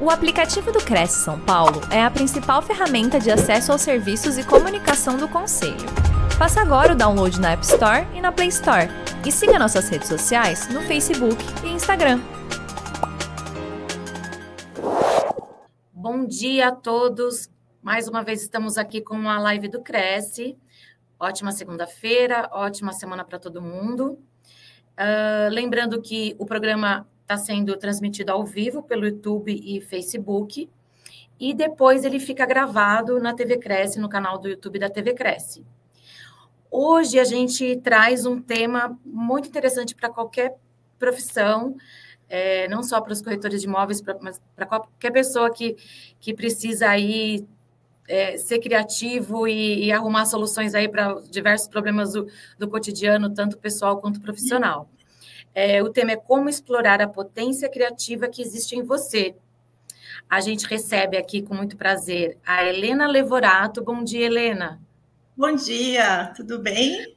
O aplicativo do Cresce São Paulo é a principal ferramenta de acesso aos serviços e comunicação do Conselho. Faça agora o download na App Store e na Play Store. E siga nossas redes sociais no Facebook e Instagram. Bom dia a todos. Mais uma vez estamos aqui com a live do Cresce. Ótima segunda-feira, ótima semana para todo mundo. Uh, lembrando que o programa está sendo transmitido ao vivo pelo YouTube e Facebook. E depois ele fica gravado na TV Cresce, no canal do YouTube da TV Cresce. Hoje a gente traz um tema muito interessante para qualquer profissão, é, não só para os corretores de imóveis, pra, mas para qualquer pessoa que, que precisa aí é, ser criativo e, e, arrumar soluções aí para diversos problemas do, do cotidiano, tanto pessoal quanto profissional. É, o tema é como explorar a potência criativa que existe em você. A gente recebe aqui com muito prazer a Helena Levorato. Bom dia, Helena. Bom dia, tudo bem?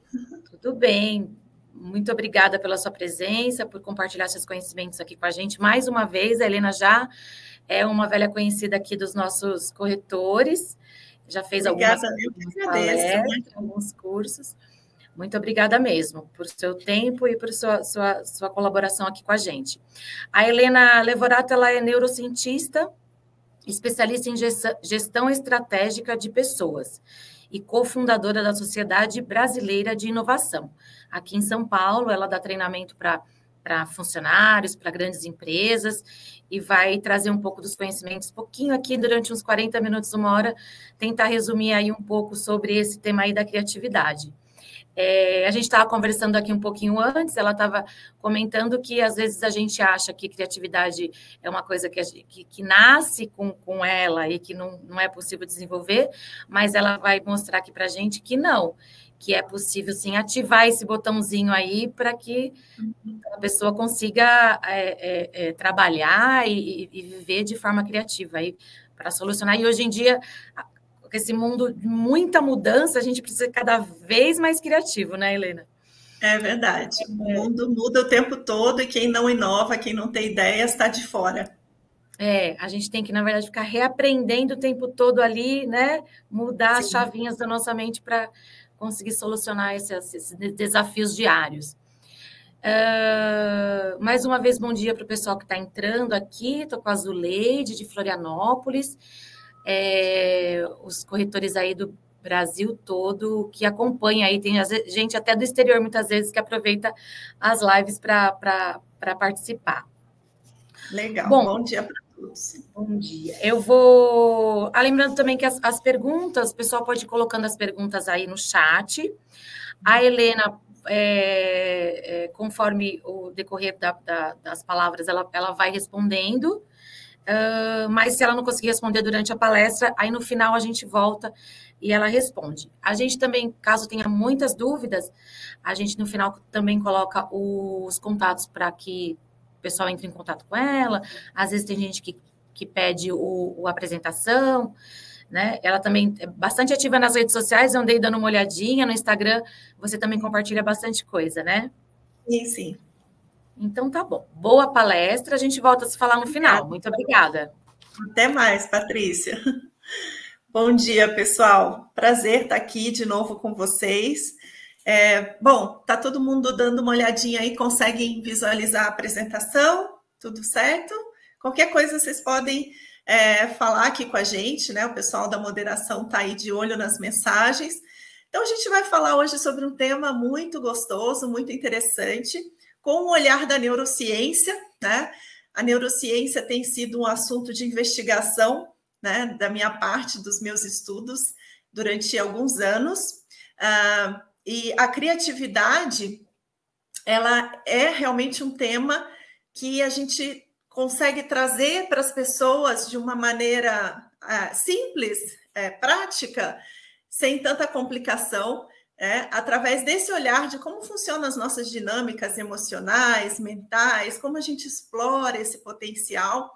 Tudo bem. Muito obrigada pela sua presença, por compartilhar seus conhecimentos aqui com a gente. Mais uma vez, a Helena já é uma velha conhecida aqui dos nossos corretores, já fez obrigada, algumas, algumas palestras, alguns cursos. Muito obrigada mesmo por seu tempo e por sua, sua, sua colaboração aqui com a gente. A Helena Levorato ela é neurocientista, especialista em gestão estratégica de pessoas e cofundadora da Sociedade Brasileira de Inovação. Aqui em São Paulo, ela dá treinamento para para funcionários, para grandes empresas, e vai trazer um pouco dos conhecimentos, pouquinho aqui, durante uns 40 minutos, uma hora, tentar resumir aí um pouco sobre esse tema aí da criatividade. É, a gente estava conversando aqui um pouquinho antes, ela estava comentando que às vezes a gente acha que criatividade é uma coisa que, que, que, nasce com, com ela e que não, não é possível desenvolver, mas ela vai mostrar aqui para a gente que não, que é possível sim ativar esse botãozinho aí para que a pessoa consiga é, é, é trabalhar e, e, viver de forma criativa aí para solucionar. E hoje em dia com esse mundo de muita mudança, a gente precisa ser cada vez mais criativo, né, Helena? É verdade. O mundo muda o tempo todo e quem não inova, quem não tem ideias, está de fora. É, a gente tem que, na verdade, ficar reaprendendo o tempo todo ali, né? Mudar Sim. as chavinhas da nossa mente para conseguir solucionar esses, esses, desafios diários. Uh, mais uma vez, bom dia para o pessoal que está entrando aqui. Estou com a Zuleide de Florianópolis é, os corretores aí do Brasil todo que acompanha aí, tem gente até do exterior muitas vezes que aproveita as lives para participar. Legal, bom, bom dia para todos. Bom dia. Eu vou. Ah, lembrando também que as, as perguntas, o pessoal pode ir colocando as perguntas aí no chat. A Helena é, é, conforme o decorrer da, da, das palavras, ela, ela vai respondendo. Mas se ela não conseguir responder durante a palestra, aí no final a gente volta e ela responde. A gente também, caso tenha muitas dúvidas, a gente no final também coloca os contatos para que o pessoal entre em contato com ela. Às vezes tem gente que, que pede o, o apresentação, né? Ela também é bastante ativa nas redes sociais, eu andei dando uma olhadinha no Instagram, você também compartilha bastante coisa, né? Sim, sim. Então tá bom. Boa palestra, a gente volta a se falar no final. Muito obrigada. Até mais, Patrícia. Bom dia, pessoal. Prazer estar aqui de novo com vocês. É, bom, tá todo mundo dando uma olhadinha aí, conseguem visualizar a apresentação? Tudo certo? Qualquer coisa vocês podem é, falar aqui com a gente, né? O pessoal da moderação tá aí de olho nas mensagens. Então, a gente vai falar hoje sobre um tema muito gostoso, muito interessante com o olhar da neurociência, né? A neurociência tem sido um assunto de investigação, né, da minha parte, dos meus estudos, durante alguns anos. Uh, e a criatividade, ela é realmente um tema que a gente consegue trazer para as pessoas de uma maneira uh, simples, uh, prática, sem tanta complicação, é, através desse olhar de como funcionam as nossas dinâmicas emocionais, mentais, como a gente explora esse potencial.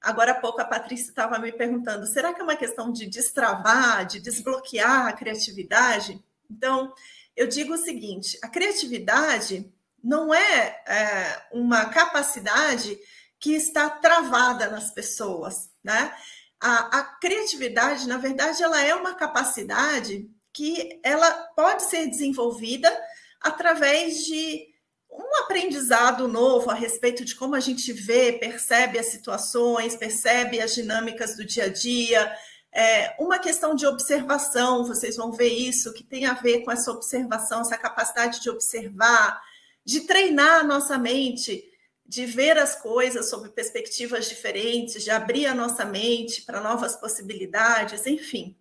Agora há pouco a Patrícia estava me perguntando: será que é uma questão de destravar, de desbloquear a criatividade? Então, eu digo o seguinte: a criatividade não é, é uma capacidade que está travada nas pessoas, né? A, a, criatividade, na verdade, ela é uma capacidade que ela pode ser desenvolvida através de um aprendizado novo a respeito de como a gente vê, percebe as situações, percebe as dinâmicas do dia a dia, é, uma questão de observação, vocês vão ver isso, que tem a ver com essa observação, essa capacidade de observar, de treinar a nossa mente de ver as coisas sob perspectivas diferentes, de abrir a nossa mente para novas possibilidades, enfim.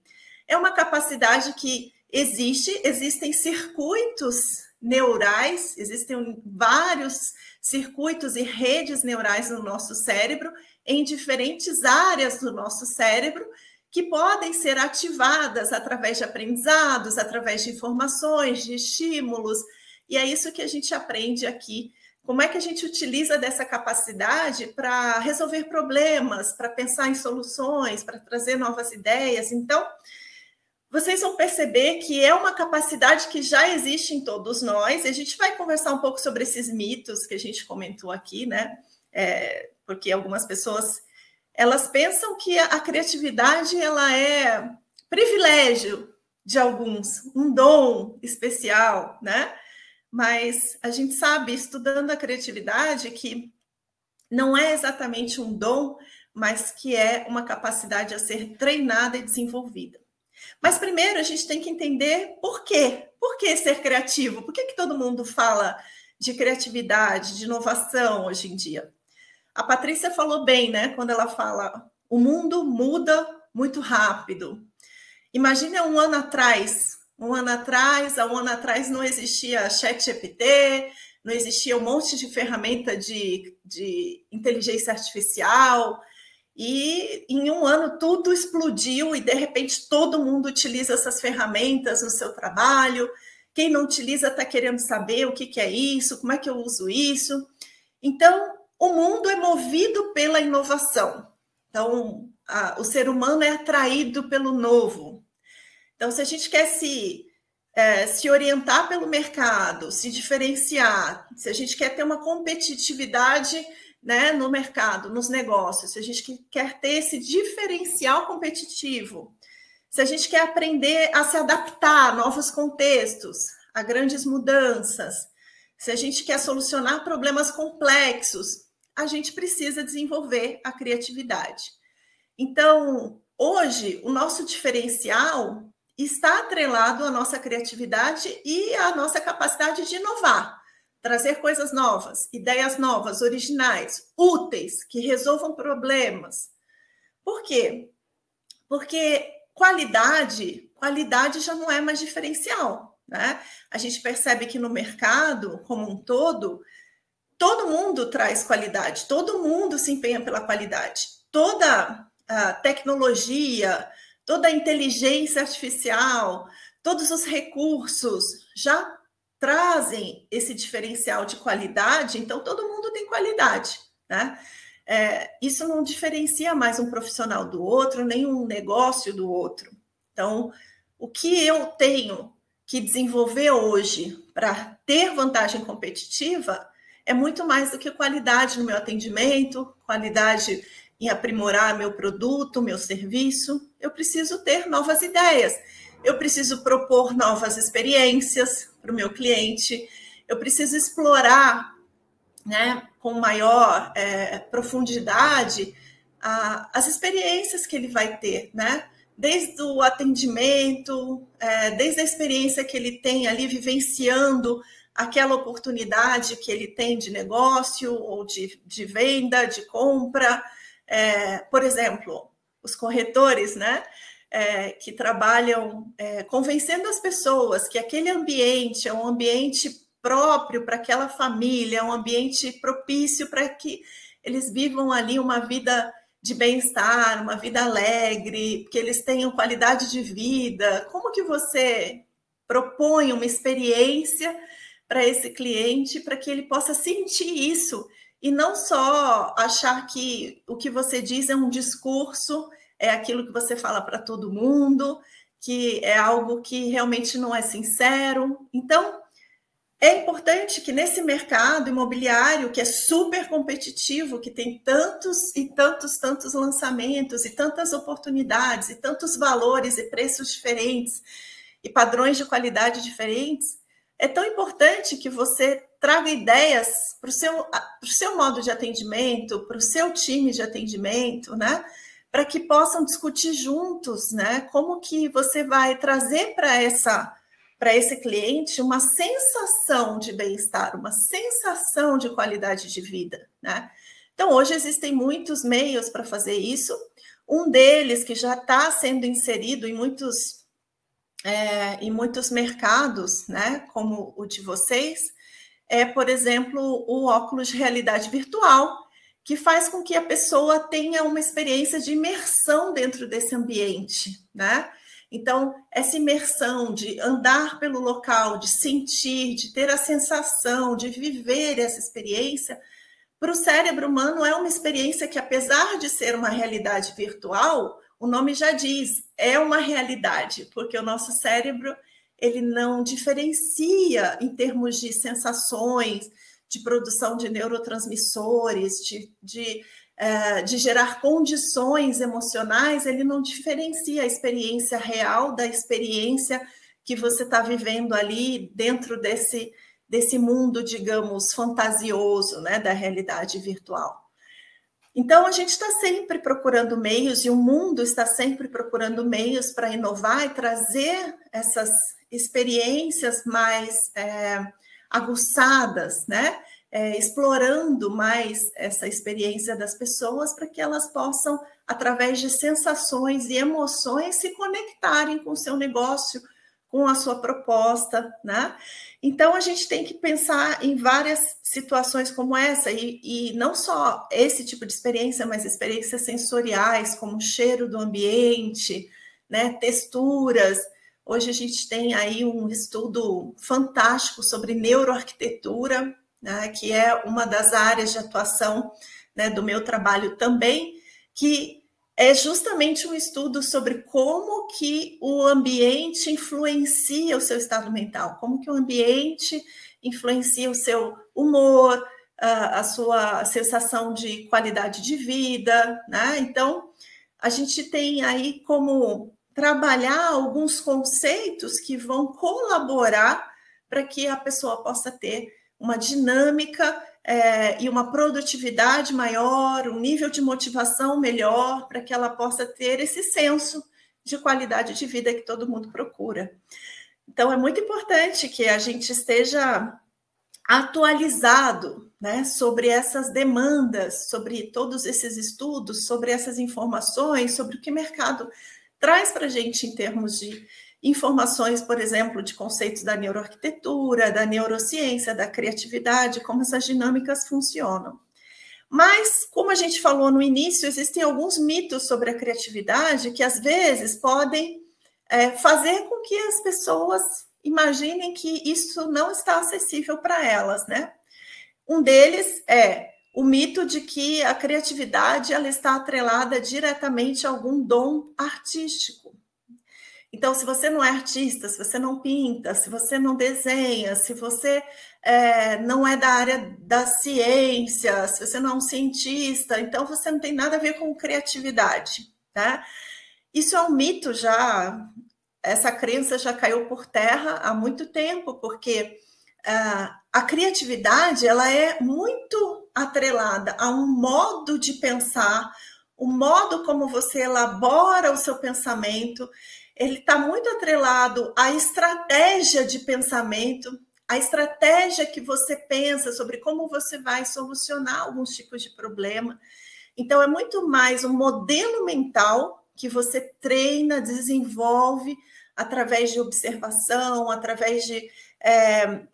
É uma capacidade que existe, existem circuitos neurais, existem vários circuitos e redes neurais no nosso cérebro, em diferentes áreas do nosso cérebro, que podem ser ativadas através de aprendizados, através de informações, de estímulos, e é isso que a gente aprende aqui como é que a gente utiliza dessa capacidade para resolver problemas, para pensar em soluções, para trazer novas ideias? Então, vocês vão perceber que é uma capacidade que já existe em todos nós. A gente vai conversar um pouco sobre esses mitos que a gente comentou aqui, né? É, porque algumas pessoas elas pensam que a criatividade ela é privilégio de alguns, um dom especial, né? mas a gente sabe, estudando a criatividade, que não é exatamente um dom, mas que é uma capacidade a ser treinada e desenvolvida. Mas primeiro a gente tem que entender por quê. Por que ser criativo? Por que, que todo mundo fala de criatividade, de inovação hoje em dia? A Patrícia falou bem, né? Quando ela fala o mundo muda muito rápido. Imagine um ano atrás, um ano atrás, há um ano atrás não existia chat GPT, não existia um monte de ferramenta de, de inteligência artificial, e em um ano tudo explodiu e de repente todo mundo utiliza essas ferramentas no seu trabalho. Quem não utiliza está querendo saber o que, que é isso, como é que eu uso isso. Então, o mundo é movido pela inovação. Então, a, o ser humano é atraído pelo novo, então, se a gente quer se, é, se orientar pelo mercado, se diferenciar, se a gente quer ter uma competitividade né, no mercado, nos negócios, se a gente quer ter esse diferencial competitivo, se a gente quer aprender a se adaptar a novos contextos, a grandes mudanças, se a gente quer solucionar problemas complexos, a gente precisa desenvolver a criatividade. Então, hoje, o nosso diferencial está atrelado à nossa criatividade e à nossa capacidade de inovar, trazer coisas novas, ideias novas, originais, úteis, que resolvam problemas. Por quê? Porque qualidade, qualidade já não é mais diferencial, né? A gente percebe que no mercado como um todo, todo mundo traz qualidade, todo mundo se empenha pela qualidade. Toda a tecnologia, toda a inteligência artificial, todos os recursos já trazem esse diferencial de qualidade, então todo mundo tem qualidade, né? É, isso não diferencia mais um profissional do outro, nem um negócio do outro. Então, o que eu tenho que desenvolver hoje para ter vantagem competitiva é muito mais do que qualidade no meu atendimento, qualidade em aprimorar meu produto, meu serviço, eu preciso ter novas ideias, eu preciso propor novas experiências para o meu cliente, eu preciso explorar né, com maior é, profundidade a, as experiências que ele vai ter, né? Desde o atendimento, é, desde a experiência que ele tem ali vivenciando aquela oportunidade que ele tem de negócio ou de, de venda, de compra, é, por exemplo, os corretores, né? É, que trabalham é, convencendo as pessoas que aquele ambiente é um ambiente próprio para aquela família, é um ambiente propício para que eles vivam ali uma vida de bem-estar, uma vida alegre, que eles tenham qualidade de vida. Como que você propõe uma experiência para esse cliente para que ele possa sentir isso e não só achar que o que você diz é um discurso, é aquilo que você fala para todo mundo, que é algo que realmente não é sincero. Então, é importante que nesse mercado imobiliário, que é super competitivo, que tem tantos e tantos, tantos lançamentos e tantas oportunidades e tantos valores e preços diferentes e padrões de qualidade diferentes, é tão importante que você traga ideias para o seu, seu modo de atendimento, para o seu time de atendimento, né? Para que possam discutir juntos, né? Como que você vai trazer para essa para esse cliente uma sensação de bem-estar, uma sensação de qualidade de vida, né? Então, hoje existem muitos meios para fazer isso. Um deles que já está sendo inserido em muitos, é, em muitos mercados, né, como o de vocês, é, por exemplo, o óculos de realidade virtual, que faz com que a pessoa tenha uma experiência de imersão dentro desse ambiente, né? Então, essa imersão de andar pelo local, de sentir, de ter a sensação, de viver essa experiência, para o cérebro humano é uma experiência que, apesar de ser uma realidade virtual, o nome já diz, é uma realidade, porque o nosso cérebro ele não diferencia em termos de sensações, de produção de neurotransmissores, de, de é, de gerar condições emocionais, ele não diferencia a experiência real da experiência que você está vivendo ali dentro desse, desse mundo, digamos, fantasioso, né, da realidade virtual. Então, a gente está sempre procurando meios, e o mundo está sempre procurando meios para inovar e trazer essas experiências mais é, aguçadas, né? é, explorando mais essa experiência das pessoas para que elas possam, através de sensações e emoções, se conectarem com o seu negócio, com a sua proposta, né? Então a gente tem que pensar em várias situações como essa, e, e não só esse tipo de experiência, mas experiências sensoriais, como o cheiro do ambiente, né? texturas. Hoje a gente tem aí um estudo fantástico sobre neuroarquitetura, né, que é uma das áreas de atuação né, do meu trabalho também, que é justamente um estudo sobre como que o ambiente influencia o seu estado mental, como que o ambiente influencia o seu humor, a, sua sensação de qualidade de vida, né? Então, a gente tem aí como trabalhar alguns conceitos que vão colaborar para que a pessoa possa ter uma dinâmica é, e uma produtividade maior, um nível de motivação melhor, para que ela possa ter esse senso de qualidade de vida que todo mundo procura. Então, é muito importante que a gente esteja atualizado né, sobre essas demandas, sobre todos esses estudos, sobre essas informações, sobre o que o mercado traz para a gente em termos de informações, por exemplo, de conceitos da neuroarquitetura, da neurociência, da criatividade, como essas dinâmicas funcionam. Mas, como a gente falou no início, existem alguns mitos sobre a criatividade que às vezes podem é, fazer com que as pessoas imaginem que isso não está acessível para elas, né? Um deles é o mito de que a criatividade ela está atrelada diretamente a algum dom artístico. Então, se você não é artista, se você não pinta, se você não desenha, se você é, não é da área da ciência, se você não é um cientista, então você não tem nada a ver com criatividade, tá? Isso é um mito já, essa crença já caiu por terra há muito tempo, porque uh, a criatividade ela é muito atrelada a um modo de pensar, o modo como você elabora o seu pensamento ele está muito atrelado à estratégia de pensamento, à estratégia que você pensa sobre como você vai solucionar alguns tipos de problema. Então, é muito mais um modelo mental que você treina, desenvolve através de observação, através de. É,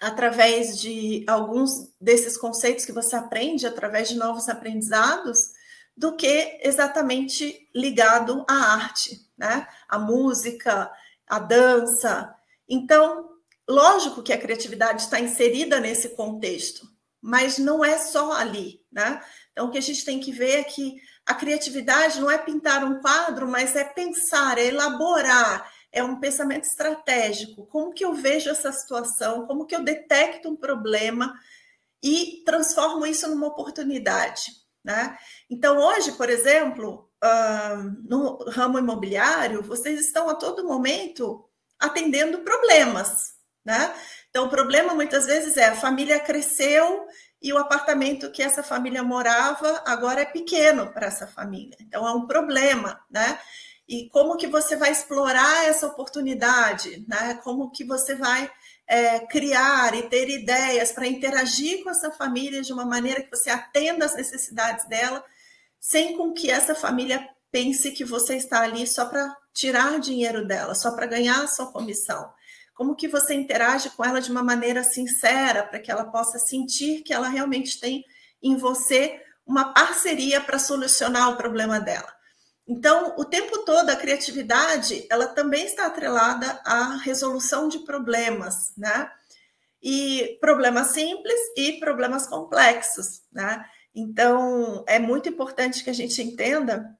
através de alguns desses conceitos que você aprende, através de novos aprendizados, do que exatamente ligado à arte, né? A música, a dança. Então, lógico que a criatividade está inserida nesse contexto, mas não é só ali, né? Então, o que a gente tem que ver é que a criatividade não é pintar um quadro, mas é pensar, é elaborar, é um pensamento estratégico. Como que eu vejo essa situação? Como que eu detecto um problema e transformo isso numa oportunidade? Né? Então, hoje, por exemplo, uh, no ramo imobiliário, vocês estão a todo momento atendendo problemas. Né? Então, o problema muitas vezes é a família cresceu e o apartamento que essa família morava agora é pequeno para essa família. Então, é um problema, né? E como que você vai explorar essa oportunidade, né? Como que você vai é, criar e ter ideias para interagir com essa família de uma maneira que você atenda às necessidades dela, sem com que essa família pense que você está ali só para tirar dinheiro dela, só para ganhar a sua comissão. Como que você interage com ela de uma maneira sincera, para que ela possa sentir que ela realmente tem em você uma parceria para solucionar o problema dela. Então, o tempo todo a criatividade, ela também está atrelada à resolução de problemas, né? E problemas simples e problemas complexos, né? Então, é muito importante que a gente entenda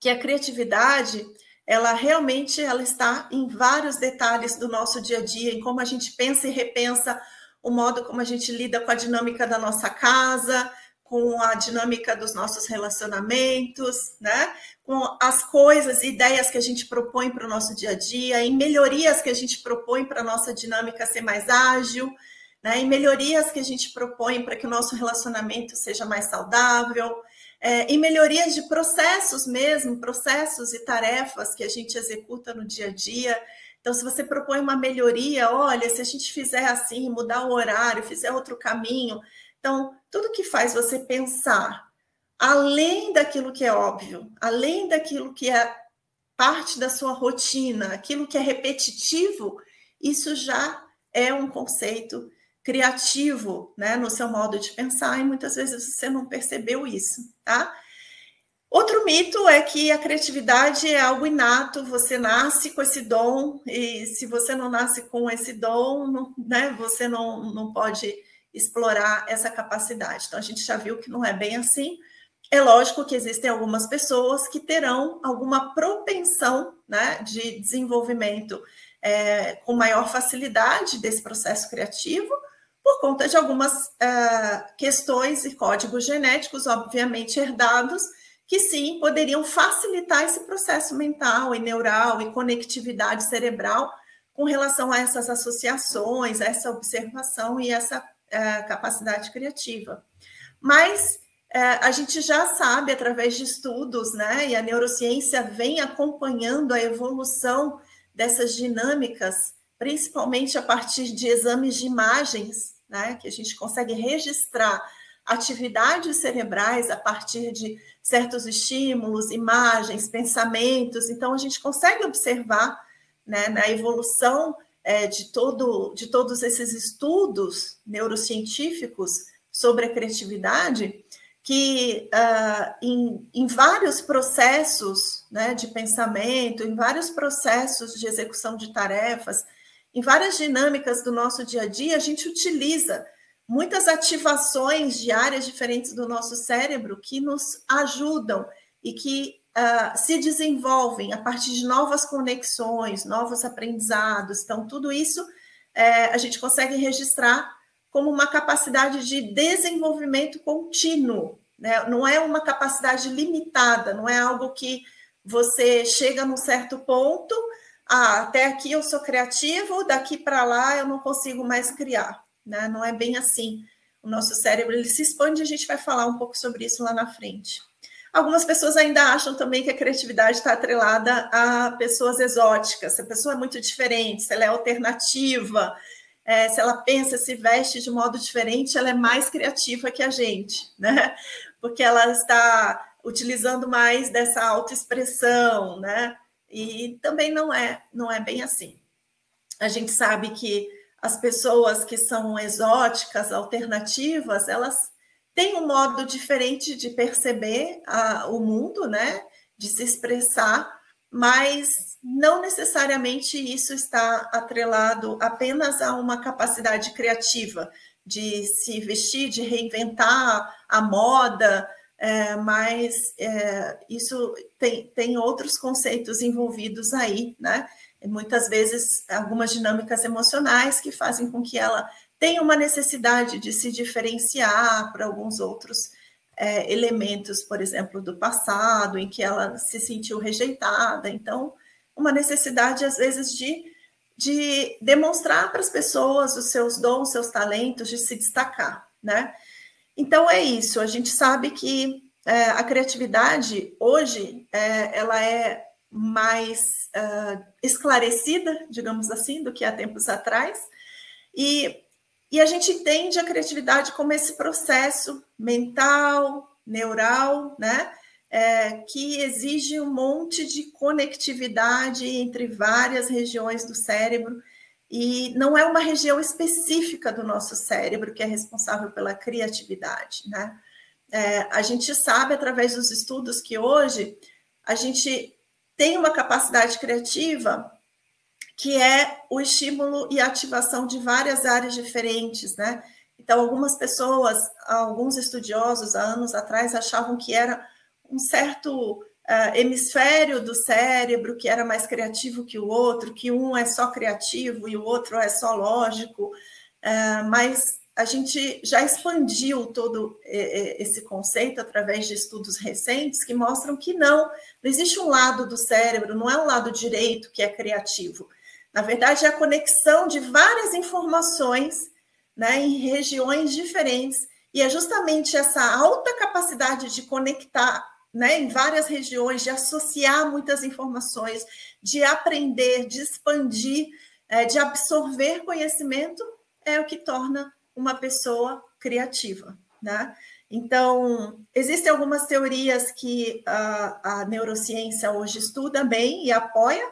que a criatividade, ela realmente ela está em vários detalhes do nosso dia a dia, em como a gente pensa e repensa o modo como a gente lida com a dinâmica da nossa casa, com a dinâmica dos nossos relacionamentos, né? Com as coisas, ideias que a gente propõe para o nosso dia a dia, em melhorias que a gente propõe para a nossa dinâmica ser mais ágil, né? Em melhorias que a gente propõe para que o nosso relacionamento seja mais saudável, é, em melhorias de processos mesmo, processos e tarefas que a gente executa no dia a dia. Então, se você propõe uma melhoria, olha, se a gente fizer assim, mudar o horário, fizer outro caminho. Então, tudo que faz você pensar além daquilo que é óbvio, além daquilo que é parte da sua rotina, aquilo que é repetitivo, isso já é um conceito criativo, né, no seu modo de pensar, e muitas vezes você não percebeu isso, tá? Outro mito é que a criatividade é algo inato, você nasce com esse dom, e se você não nasce com esse dom, não, né, você não, não pode explorar essa capacidade. Então, a gente já viu que não é bem assim. É lógico que existem algumas pessoas que terão alguma propensão né, de desenvolvimento é, com maior facilidade desse processo criativo, por conta de algumas uh, questões e códigos genéticos, obviamente herdados, que sim poderiam facilitar esse processo mental e neural e conectividade cerebral com relação a essas associações, essa observação e essa uh, capacidade criativa. Mas uh, a gente já sabe através de estudos, né, e a neurociência vem acompanhando a evolução dessas dinâmicas, principalmente a partir de exames de imagens né, que a gente consegue registrar atividades cerebrais a partir de certos estímulos, imagens, pensamentos. Então, a gente consegue observar né, na evolução é, de, todo, de todos esses estudos neurocientíficos sobre a criatividade que uh, em, em, vários processos né, de pensamento, em vários processos de execução de tarefas, em várias dinâmicas do nosso dia a dia, a gente utiliza muitas ativações de áreas diferentes do nosso cérebro que nos ajudam e que uh, se desenvolvem a partir de novas conexões, novos aprendizados. Então, tudo isso é, a gente consegue registrar como uma capacidade de desenvolvimento contínuo, né? não é uma capacidade limitada, não é algo que você chega num certo ponto ah, até aqui eu sou criativo, daqui para lá eu não consigo mais criar, né? Não é bem assim. O nosso cérebro ele se expande, a gente vai falar um pouco sobre isso lá na frente. Algumas pessoas ainda acham também que a criatividade está atrelada a pessoas exóticas. Se a pessoa é muito diferente, se ela é alternativa, é, se ela pensa, se veste de modo diferente, ela é mais criativa que a gente, né? Porque ela está utilizando mais dessa autoexpressão, né? E também não é, não é bem assim. A gente sabe que as pessoas que são exóticas, alternativas, elas têm um modo diferente de perceber a, o mundo, né? De se expressar, mas não necessariamente isso está atrelado apenas a uma capacidade criativa de se vestir, de reinventar a moda, é, mas é, isso tem, tem outros conceitos envolvidos aí, né? muitas vezes algumas dinâmicas emocionais que fazem com que ela tenha uma necessidade de se diferenciar para alguns outros é, elementos, por exemplo, do passado, em que ela se sentiu rejeitada. Então, uma necessidade, às vezes, de, de demonstrar para as pessoas os seus dons, seus talentos, de se destacar, né? Então, é isso. A gente sabe que é, a criatividade, hoje, é, ela é mais uh, esclarecida, digamos assim, do que há tempos atrás. E, e a gente entende a criatividade como esse processo mental, neural, né? É, que exige um monte de conectividade entre várias regiões do cérebro, e não é uma região específica do nosso cérebro que é responsável pela criatividade, né? É, a gente sabe através dos estudos que hoje a gente tem uma capacidade criativa que é o estímulo e ativação de várias áreas diferentes, né? Então, algumas pessoas, alguns estudiosos há anos atrás achavam que era um certo uh, hemisfério do cérebro que era mais criativo que o outro, que um é só criativo e o outro é só lógico, uh, mas a gente já expandiu todo esse conceito através de estudos recentes que mostram que não, não existe um lado do cérebro, não é um lado direito que é criativo. Na verdade, é a conexão de várias informações né, em regiões diferentes, e é justamente essa alta capacidade de conectar né, em várias regiões, de associar muitas informações, de aprender, de expandir, é, de absorver conhecimento, é o que torna uma pessoa criativa, né? Então, existem algumas teorias que a, a, neurociência hoje estuda bem e apoia.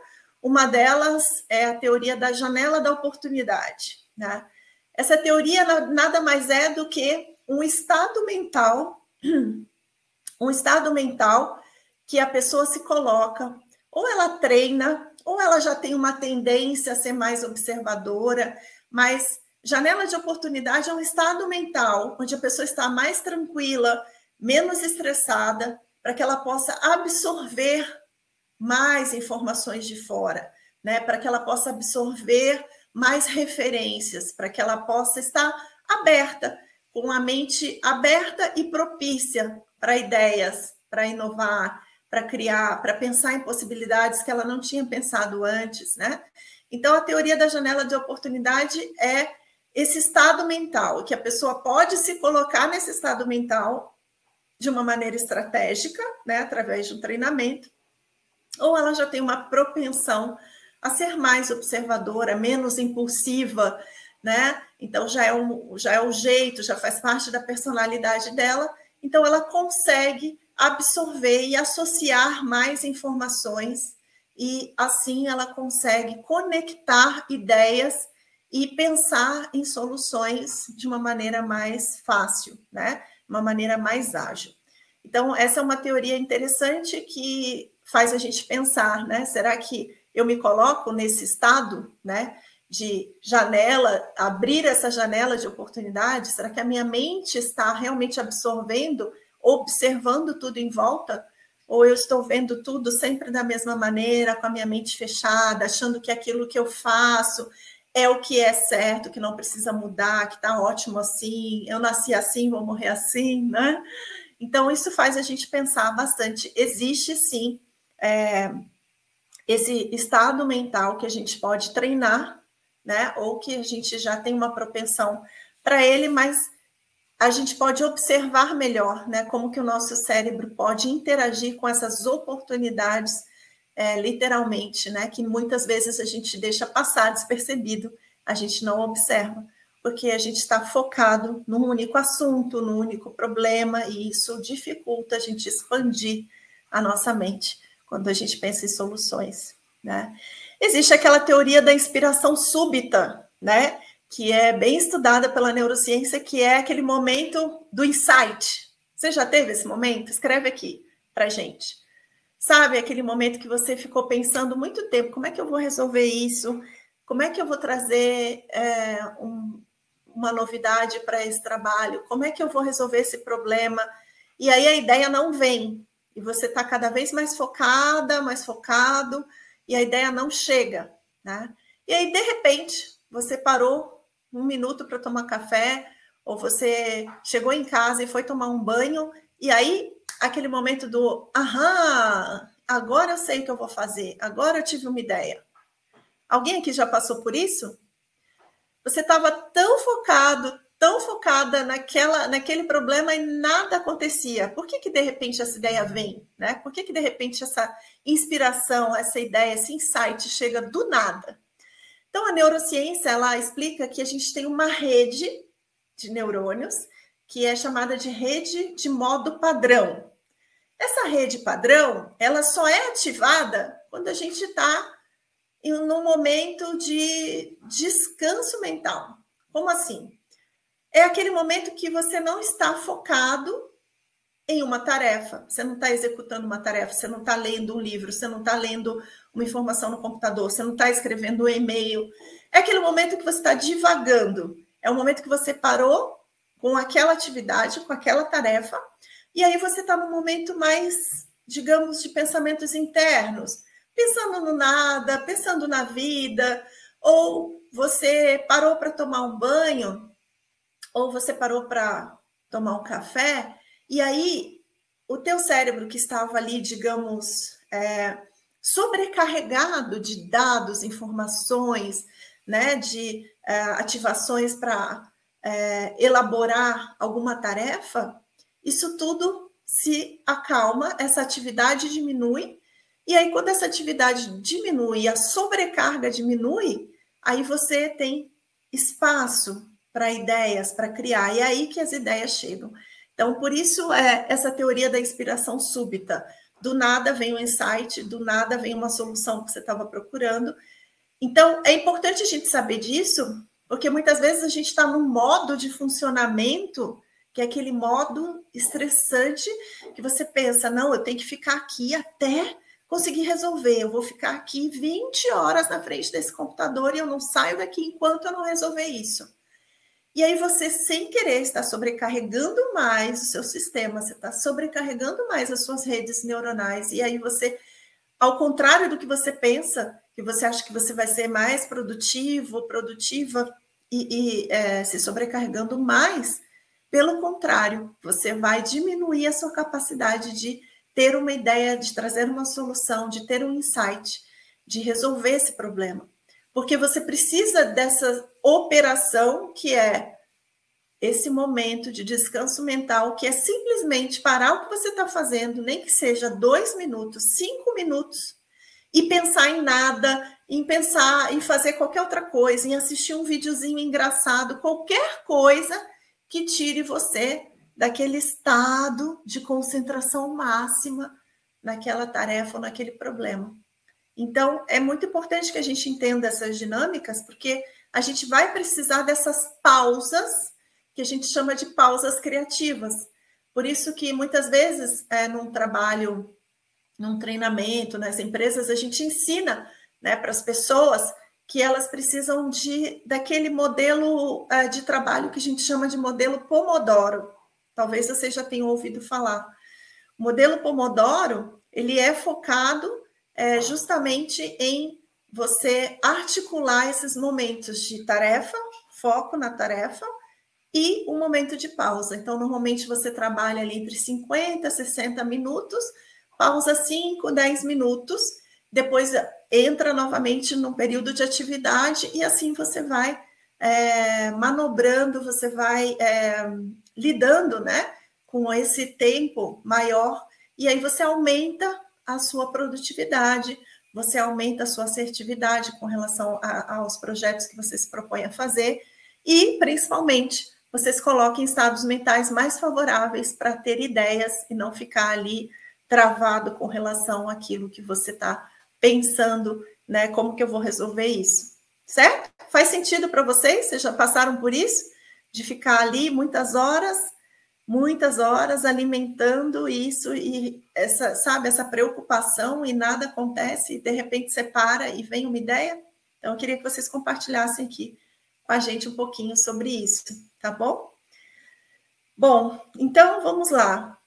Uma delas é a teoria da janela da oportunidade. Né? Essa teoria nada mais é do que um estado mental, um estado mental que a pessoa se coloca, ou ela treina, ou ela já tem uma tendência a ser mais observadora, mas Janela de oportunidade é um estado mental onde a pessoa está mais tranquila, menos estressada, para que ela possa absorver mais informações de fora, né? Para que ela possa absorver mais referências, para que ela possa estar aberta, com a mente aberta e propícia para ideias, para inovar, para criar, para pensar em possibilidades que ela não tinha pensado antes, né? Então, a teoria da janela de oportunidade é esse estado mental, que a pessoa pode se colocar nesse estado mental de uma maneira estratégica, né, através de um treinamento, ou ela já tem uma propensão a ser mais observadora, menos impulsiva, né? Então já é um, já é o jeito, já faz parte da personalidade dela, então ela consegue absorver e associar mais informações e assim ela consegue conectar ideias e pensar em soluções de uma maneira mais fácil, né? Uma maneira mais ágil. Então, essa é uma teoria interessante que faz a gente pensar, né? Será que eu me coloco nesse estado, né? De janela, abrir essa janela de oportunidade? Será que a minha mente está realmente absorvendo, observando tudo em volta? Ou eu estou vendo tudo sempre da mesma maneira, com a minha mente fechada, achando que aquilo que eu faço é o que é certo, que não precisa mudar, que está ótimo assim, eu nasci assim, vou morrer assim, né? Então, isso faz a gente pensar bastante. Existe sim é, esse estado mental que a gente pode treinar, né? Ou que a gente já tem uma propensão para ele, mas a gente pode observar melhor, né? Como que o nosso cérebro pode interagir com essas oportunidades é, literalmente, né? Que muitas vezes a gente deixa passar despercebido, a gente não observa, porque a gente está focado num único assunto, num único problema, e isso dificulta a gente expandir a nossa mente quando a gente pensa em soluções, né? Existe aquela teoria da inspiração súbita, né? Que é bem estudada pela neurociência, que é aquele momento do insight. Você já teve esse momento? Escreve aqui para gente. Sabe, aquele momento que você ficou pensando muito tempo: como é que eu vou resolver isso? Como é que eu vou trazer é, um, uma novidade para esse trabalho? Como é que eu vou resolver esse problema? E aí a ideia não vem, e você está cada vez mais focada, mais focado, e a ideia não chega, né? E aí, de repente, você parou um minuto para tomar café, ou você chegou em casa e foi tomar um banho, e aí aquele momento do aham, agora eu sei o que eu vou fazer, agora eu tive uma ideia. Alguém aqui já passou por isso? Você estava tão focado, tão focada naquela, naquele problema e nada acontecia. Por que, que de repente essa ideia vem? Né? Por que, que de repente essa inspiração, essa ideia, esse insight chega do nada? Então, a neurociência ela explica que a gente tem uma rede de neurônios que é chamada de rede de modo padrão. Essa rede padrão, ela só é ativada quando a gente está num momento de descanso mental. Como assim? É aquele momento que você não está focado em uma tarefa, você não está executando uma tarefa, você não está lendo um livro, você não está lendo uma informação no computador, você não está escrevendo um e-mail. É aquele momento que você está divagando. É o momento que você parou com aquela atividade, com aquela tarefa, e aí você está no momento mais, digamos, de pensamentos internos, pensando no nada, pensando na vida, ou você parou para tomar um banho, ou você parou para tomar um café, e aí o teu cérebro que estava ali, digamos, é, sobrecarregado de dados, informações, né, de é, ativações para é, elaborar alguma tarefa, isso tudo se acalma, essa atividade diminui, e aí, quando essa atividade diminui, a sobrecarga diminui, aí você tem espaço para ideias, para criar, e é aí que as ideias chegam. Então, por isso é essa teoria da inspiração súbita. Do nada vem um insight, do nada vem uma solução que você estava procurando. Então, é importante a gente saber disso, porque muitas vezes a gente está num modo de funcionamento que é aquele modo estressante que você pensa, não, eu tenho que ficar aqui até conseguir resolver. Eu vou ficar aqui 20 horas na frente desse computador e eu não saio daqui enquanto eu não resolver isso. E aí você, sem querer, está sobrecarregando mais o seu sistema, você está sobrecarregando mais as suas redes neuronais, e aí você, ao contrário do que você pensa, que você acha que você vai ser mais produtivo, produtiva, e, e é, se sobrecarregando mais, pelo contrário, você vai diminuir a sua capacidade de ter uma ideia, de trazer uma solução, de ter um insight, de resolver esse problema. Porque você precisa dessa operação que é esse momento de descanso mental, que é simplesmente parar o que você está fazendo, nem que seja dois minutos, cinco minutos, e pensar em nada, em pensar em fazer qualquer outra coisa, em assistir um videozinho engraçado, qualquer coisa que tire você daquele estado de concentração máxima naquela tarefa ou naquele problema. Então, é muito importante que a gente entenda essas dinâmicas, porque a gente vai precisar dessas pausas, que a gente chama de pausas criativas. Por isso que muitas vezes, é, num trabalho, num treinamento, nas empresas, a gente ensina né, para as pessoas que elas precisam de daquele modelo é, de trabalho que a gente chama de modelo Pomodoro. Talvez você já tenha ouvido falar. O modelo Pomodoro, ele é focado é, justamente em você articular esses momentos de tarefa, foco na tarefa, e um momento de pausa. Então, normalmente você trabalha ali entre 50 e 60 minutos, pausa 5, 10 minutos, depois entra novamente no período de atividade e assim você vai é, manobrando, você vai é, lidando né, com esse tempo maior, e aí você aumenta a sua produtividade, você aumenta a sua assertividade com relação a, aos projetos que você se propõe a fazer, e principalmente você se coloca em estados mentais mais favoráveis para ter ideias e não ficar ali travado com relação àquilo que você está pensando, né? Como que eu vou resolver isso? Certo? Faz sentido para vocês? Vocês já passaram por isso? De ficar ali muitas horas, muitas horas alimentando isso e essa, sabe, essa preocupação e nada acontece e de repente você para e vem uma ideia? Então, eu queria que vocês compartilhassem aqui com a gente um pouquinho sobre isso, tá bom? Bom, então vamos lá.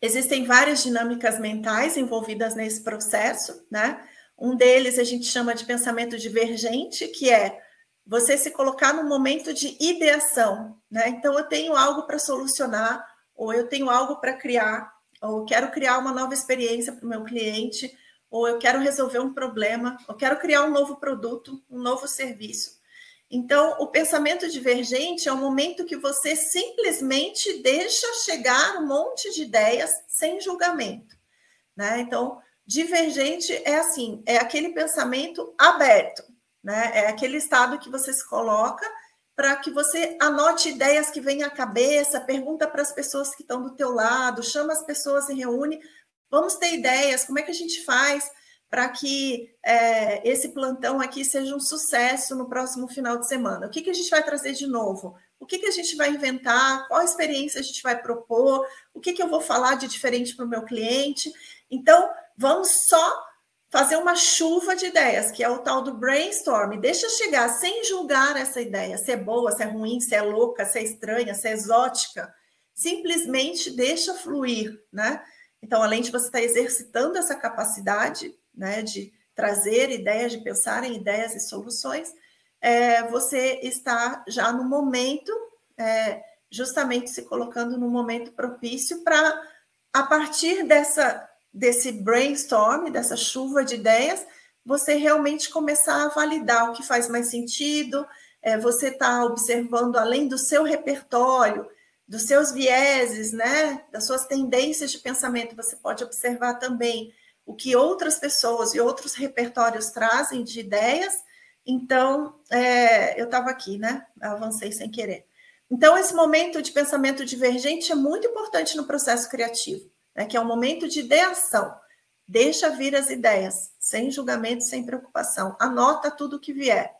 Existem várias dinâmicas mentais envolvidas nesse processo, né? Um deles a gente chama de pensamento divergente, que é você se colocar no momento de ideação, né? Então eu tenho algo para solucionar, ou eu tenho algo para criar, ou quero criar uma nova experiência para o meu cliente, ou eu quero resolver um problema, ou quero criar um novo produto, um novo serviço. Então, o pensamento divergente é o momento que você simplesmente deixa chegar um monte de ideias sem julgamento, né? Então, divergente é assim, é aquele pensamento aberto, né? É aquele estado que você se coloca para que você anote ideias que vêm à cabeça, pergunta para as pessoas que estão do teu lado, chama as pessoas e reúne, vamos ter ideias, como é que a gente faz para que é, esse plantão aqui seja um sucesso no próximo final de semana? O que, que a gente vai trazer de novo? O que, que a gente vai inventar? Qual experiência a gente vai propor? O que, que eu vou falar de diferente para o meu cliente? Então, vamos só fazer uma chuva de ideias, que é o tal do brainstorm. Deixa chegar sem julgar essa ideia, se é boa, se é ruim, se é louca, se é estranha, se é exótica. Simplesmente deixa fluir, né? Então, além de você estar exercitando essa capacidade, né, de trazer ideias, de pensar em ideias e soluções, é, você está já no momento, é, justamente se colocando no momento propício para, a partir dessa, desse brainstorm, dessa chuva de ideias, você realmente começar a validar o que faz mais sentido, é, você está observando além do seu repertório, dos seus vieses, né, das suas tendências de pensamento, você pode observar também o que outras pessoas e outros repertórios trazem de ideias. Então, é, eu estava aqui, né? Avancei sem querer. Então, esse momento de pensamento divergente é muito importante no processo criativo, né? que é um momento de ideação. Deixa vir as ideias, sem julgamento, sem preocupação. Anota tudo que vier.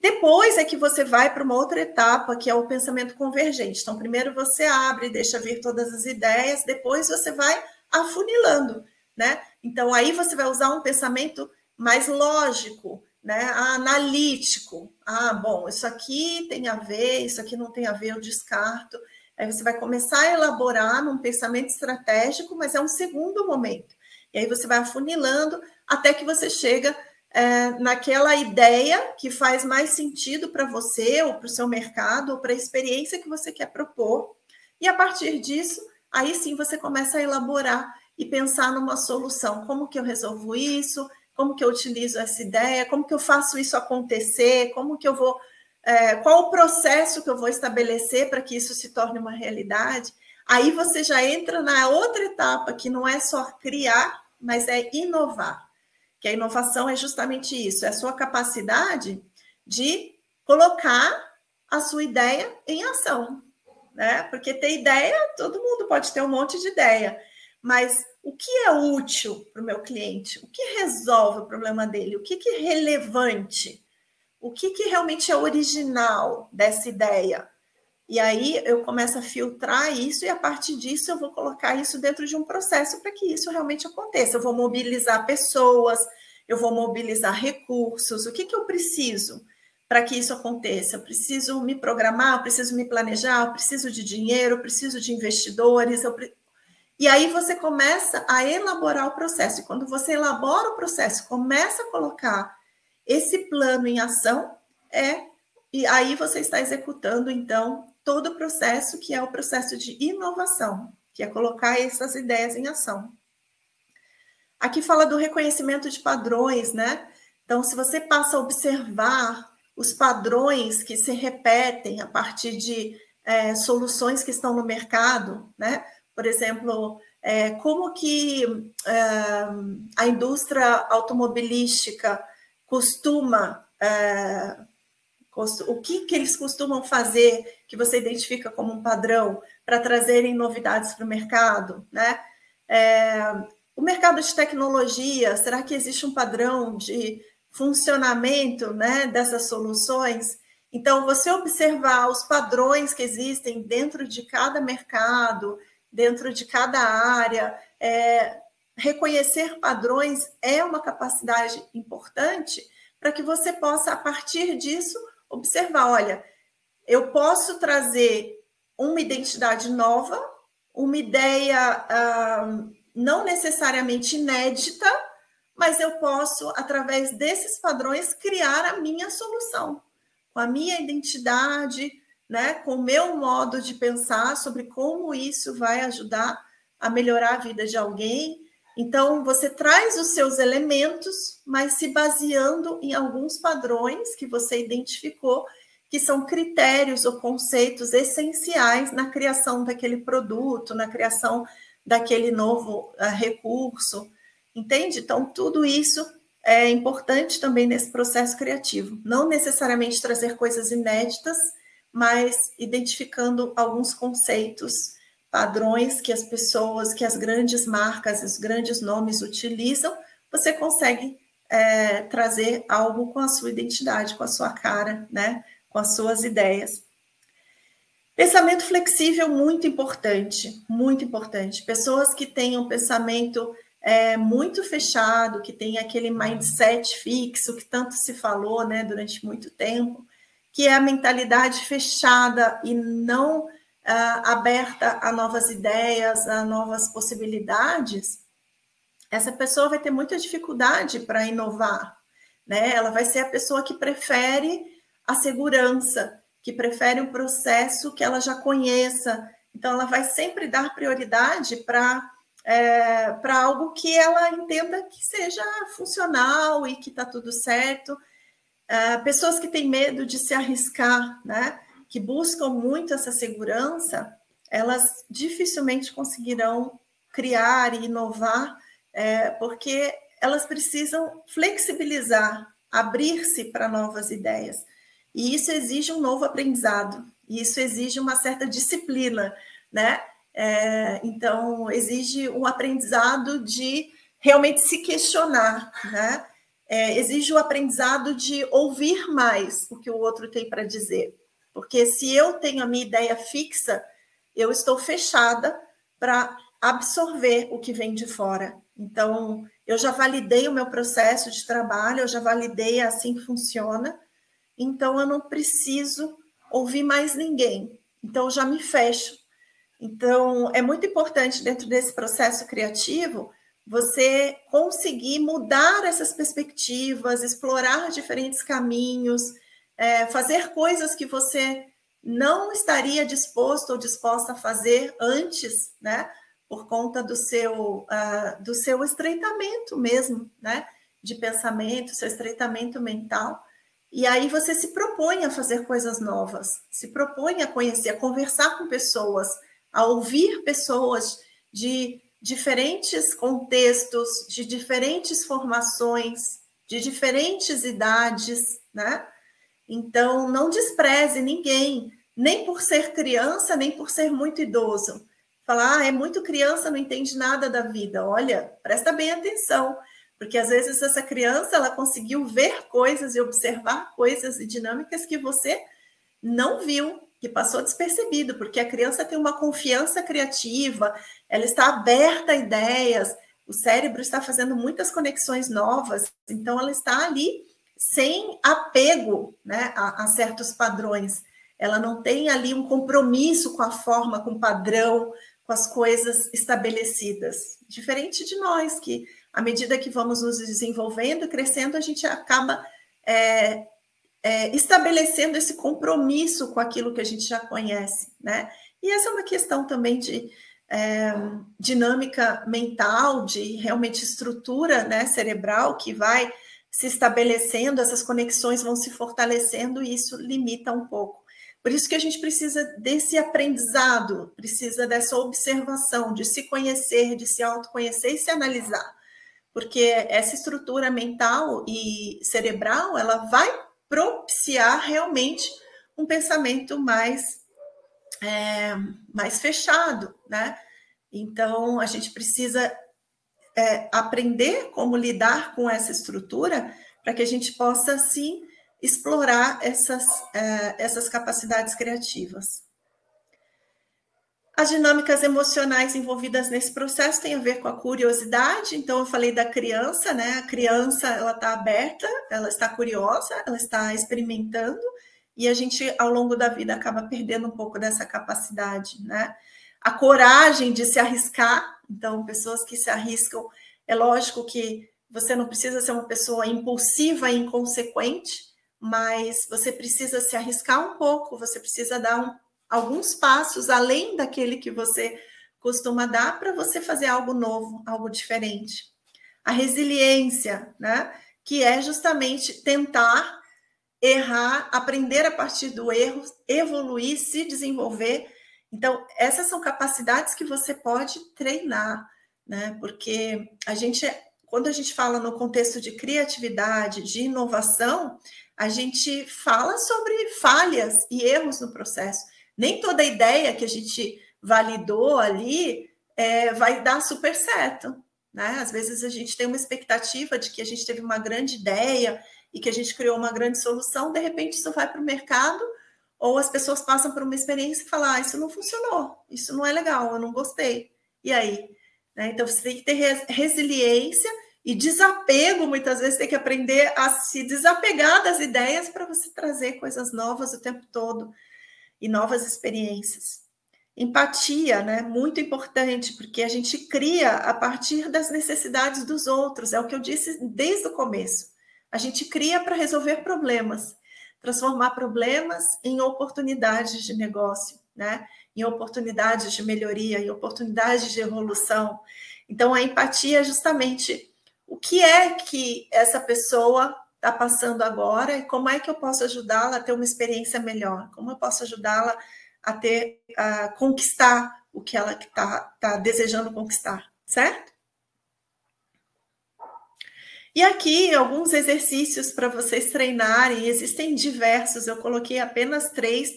Depois é que você vai para uma outra etapa, que é o pensamento convergente. Então, primeiro você abre, deixa vir todas as ideias, depois você vai afunilando né? Então aí você vai usar um pensamento mais lógico, né? Analítico. Ah, bom, isso aqui tem a ver, isso aqui não tem a ver, eu descarto. Aí você vai começar a elaborar num pensamento estratégico, mas é um segundo momento. E aí você vai afunilando até que você chega é, naquela ideia que faz mais sentido para você, ou para o seu mercado, ou para a experiência que você quer propor. E a partir disso, aí sim você começa a elaborar e pensar numa solução. Como que eu resolvo isso? Como que eu utilizo essa ideia? Como que eu faço isso acontecer? Como que eu vou. É, qual o processo que eu vou estabelecer para que isso se torne uma realidade? Aí você já entra na outra etapa, que não é só criar, mas é inovar. Que a inovação é justamente isso: é a sua capacidade de colocar a sua ideia em ação. Né? Porque ter ideia, todo mundo pode ter um monte de ideia mas o que é útil para o meu cliente? O que resolve o problema dele? O que, que é relevante? O que, que realmente é original dessa ideia? E aí eu começo a filtrar isso e a partir disso eu vou colocar isso dentro de um processo para que isso realmente aconteça. Eu vou mobilizar pessoas, eu vou mobilizar recursos. O que, que eu preciso para que isso aconteça? Eu preciso me programar, eu preciso me planejar, eu preciso de dinheiro, eu preciso de investidores, eu e aí você começa a elaborar o processo. E quando você elabora o processo, começa a colocar esse plano em ação, é e aí você está executando então todo o processo que é o processo de inovação, que é colocar essas ideias em ação. Aqui fala do reconhecimento de padrões, né? Então, se você passa a observar os padrões que se repetem a partir de é, soluções que estão no mercado, né? por exemplo, é, como que é, a indústria automobilística costuma, é, o que, que eles costumam fazer que você identifica como um padrão para trazerem novidades para o mercado, né? É, o mercado de tecnologia, será que existe um padrão de funcionamento né, dessas soluções? Então, você observar os padrões que existem dentro de cada mercado, dentro de cada área. É, reconhecer padrões é uma capacidade importante para que você possa, a partir disso, observar: olha, eu posso trazer uma identidade nova, uma ideia ah, não necessariamente inédita, mas eu posso, através desses padrões, criar a minha solução, com a minha identidade, né, com o meu modo de pensar sobre como isso vai ajudar a melhorar a vida de alguém. Então, você traz os seus elementos, mas se baseando em alguns padrões que você identificou, que são critérios ou conceitos essenciais na criação daquele produto, na criação daquele novo uh, recurso, entende? Então, tudo isso é importante também nesse processo criativo. Não necessariamente trazer coisas inéditas, mas identificando alguns conceitos, padrões que as pessoas, que as grandes marcas, os grandes nomes utilizam, você consegue é, trazer algo com a sua identidade, com a sua cara, né? com as suas ideias. Pensamento flexível, muito importante, muito importante. Pessoas que têm um pensamento é, muito fechado, que tem aquele mindset fixo que tanto se falou né, durante muito tempo, que é a mentalidade fechada e não uh, aberta a novas ideias, a novas possibilidades, essa pessoa vai ter muita dificuldade para inovar. Né? Ela vai ser a pessoa que prefere a segurança, que prefere um processo que ela já conheça. Então, ela vai sempre dar prioridade para é, para algo que ela entenda que seja funcional e que está tudo certo. É, pessoas que têm medo de se arriscar, né? Que buscam muito essa segurança, elas dificilmente conseguirão criar e inovar, é, porque elas precisam flexibilizar, abrir-se para novas ideias. E isso exige um novo aprendizado, e isso exige uma certa disciplina, né? É, então, exige um aprendizado de realmente se questionar, né? É, exige o aprendizado de ouvir mais o que o outro tem para dizer. Porque se eu tenho a minha ideia fixa, eu estou fechada para absorver o que vem de fora. Então, eu já validei o meu processo de trabalho, eu já validei assim que funciona, então eu não preciso ouvir mais ninguém. Então eu já me fecho. Então é muito importante dentro desse processo criativo você conseguir mudar essas perspectivas, explorar diferentes caminhos, é, fazer coisas que você não estaria disposto ou disposta a fazer antes, né? Por conta do seu, uh, do seu estreitamento mesmo, né? De pensamento, seu estreitamento mental. E aí você se propõe a fazer coisas novas, se propõe a conhecer, a conversar com pessoas, a ouvir pessoas de diferentes contextos, de diferentes formações, de diferentes idades, né? Então, não despreze ninguém, nem por ser criança, nem por ser muito idoso. Falar, ah, é muito criança, não entende nada da vida. Olha, presta bem atenção porque às vezes essa criança ela conseguiu ver coisas e observar coisas e dinâmicas que você não viu, que passou despercebido, porque a criança tem uma confiança criativa, ela está aberta a ideias, o cérebro está fazendo muitas conexões novas, então ela está ali sem apego né, a, a certos padrões. Ela não tem ali um compromisso com a forma, com o padrão, com as coisas estabelecidas. Diferente de nós, que à medida que vamos nos desenvolvendo e crescendo, a gente acaba é, é, estabelecendo esse compromisso com aquilo que a gente já conhece, né? E essa é uma questão também de é, dinâmica mental, de realmente estrutura né, cerebral que vai se estabelecendo, essas conexões vão se fortalecendo e isso limita um pouco. Por isso que a gente precisa desse aprendizado, precisa dessa observação, de se conhecer, de se autoconhecer e se analisar porque essa estrutura mental e cerebral ela vai propiciar realmente um pensamento mais é, mais fechado, né? Então a gente precisa é, aprender como lidar com essa estrutura para que a gente possa sim explorar essas, é, essas capacidades criativas. As dinâmicas emocionais envolvidas nesse processo têm a ver com a curiosidade. Então, eu falei da criança, né? A criança, ela está aberta, ela está curiosa, ela está experimentando, e a gente, ao longo da vida, acaba perdendo um pouco dessa capacidade, né? A coragem de se arriscar. Então, pessoas que se arriscam, é lógico que você não precisa ser uma pessoa impulsiva e inconsequente, mas você precisa se arriscar um pouco, você precisa dar um, alguns passos além daquele que você costuma dar para você fazer algo novo, algo diferente. A resiliência, né? Que é justamente tentar errar, aprender a partir do erro, evoluir, se desenvolver. Então, essas são capacidades que você pode treinar, né? Porque a gente, quando a gente fala no contexto de criatividade, de inovação, a gente fala sobre falhas e erros no processo. Nem toda ideia que a gente validou ali é, vai dar super certo. Né? Às vezes a gente tem uma expectativa de que a gente teve uma grande ideia e que a gente criou uma grande solução, de repente isso vai para o mercado, ou as pessoas passam por uma experiência e falam: ah, isso não funcionou, isso não é legal, eu não gostei. E aí? Né? Então você tem que ter resiliência e desapego, muitas vezes tem que aprender a se desapegar das ideias para você trazer coisas novas o tempo todo e novas experiências. Empatia, né? Muito importante, porque a gente cria a partir das necessidades dos outros, é o que eu disse desde o começo. A gente cria para resolver problemas, transformar problemas em oportunidades de negócio, né? Em oportunidades de melhoria, em oportunidades de evolução. Então, a empatia é justamente o que é que essa pessoa está passando agora e como é que eu posso ajudá-la a ter uma experiência melhor, como eu posso ajudá-la a ter, a conquistar o que ela está tá desejando conquistar, certo? E aqui alguns exercícios para vocês treinarem, existem diversos, eu coloquei apenas três,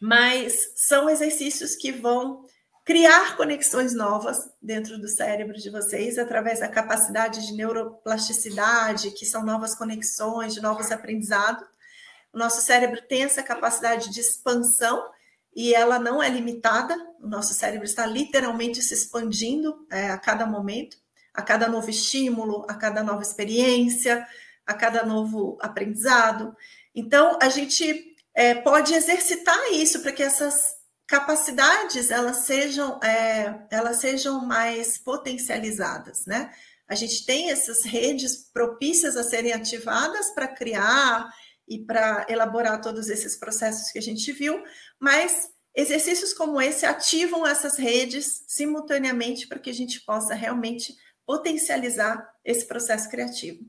mas são exercícios que vão criar conexões novas dentro do cérebro de vocês através da capacidade de neuroplasticidade, que são novas conexões, de novos aprendizados. O nosso cérebro tem essa capacidade de expansão e ela não é limitada. O nosso cérebro está literalmente se expandindo é, a cada momento, a cada novo estímulo, a cada nova experiência, a cada novo aprendizado. Então, a gente é, pode exercitar isso para que essas capacidades elas sejam, é, elas sejam mais potencializadas, né? A gente tem essas redes propícias a serem ativadas para criar e para elaborar todos esses processos que a gente viu, mas exercícios como esse ativam essas redes simultaneamente para que a gente possa realmente potencializar esse processo criativo.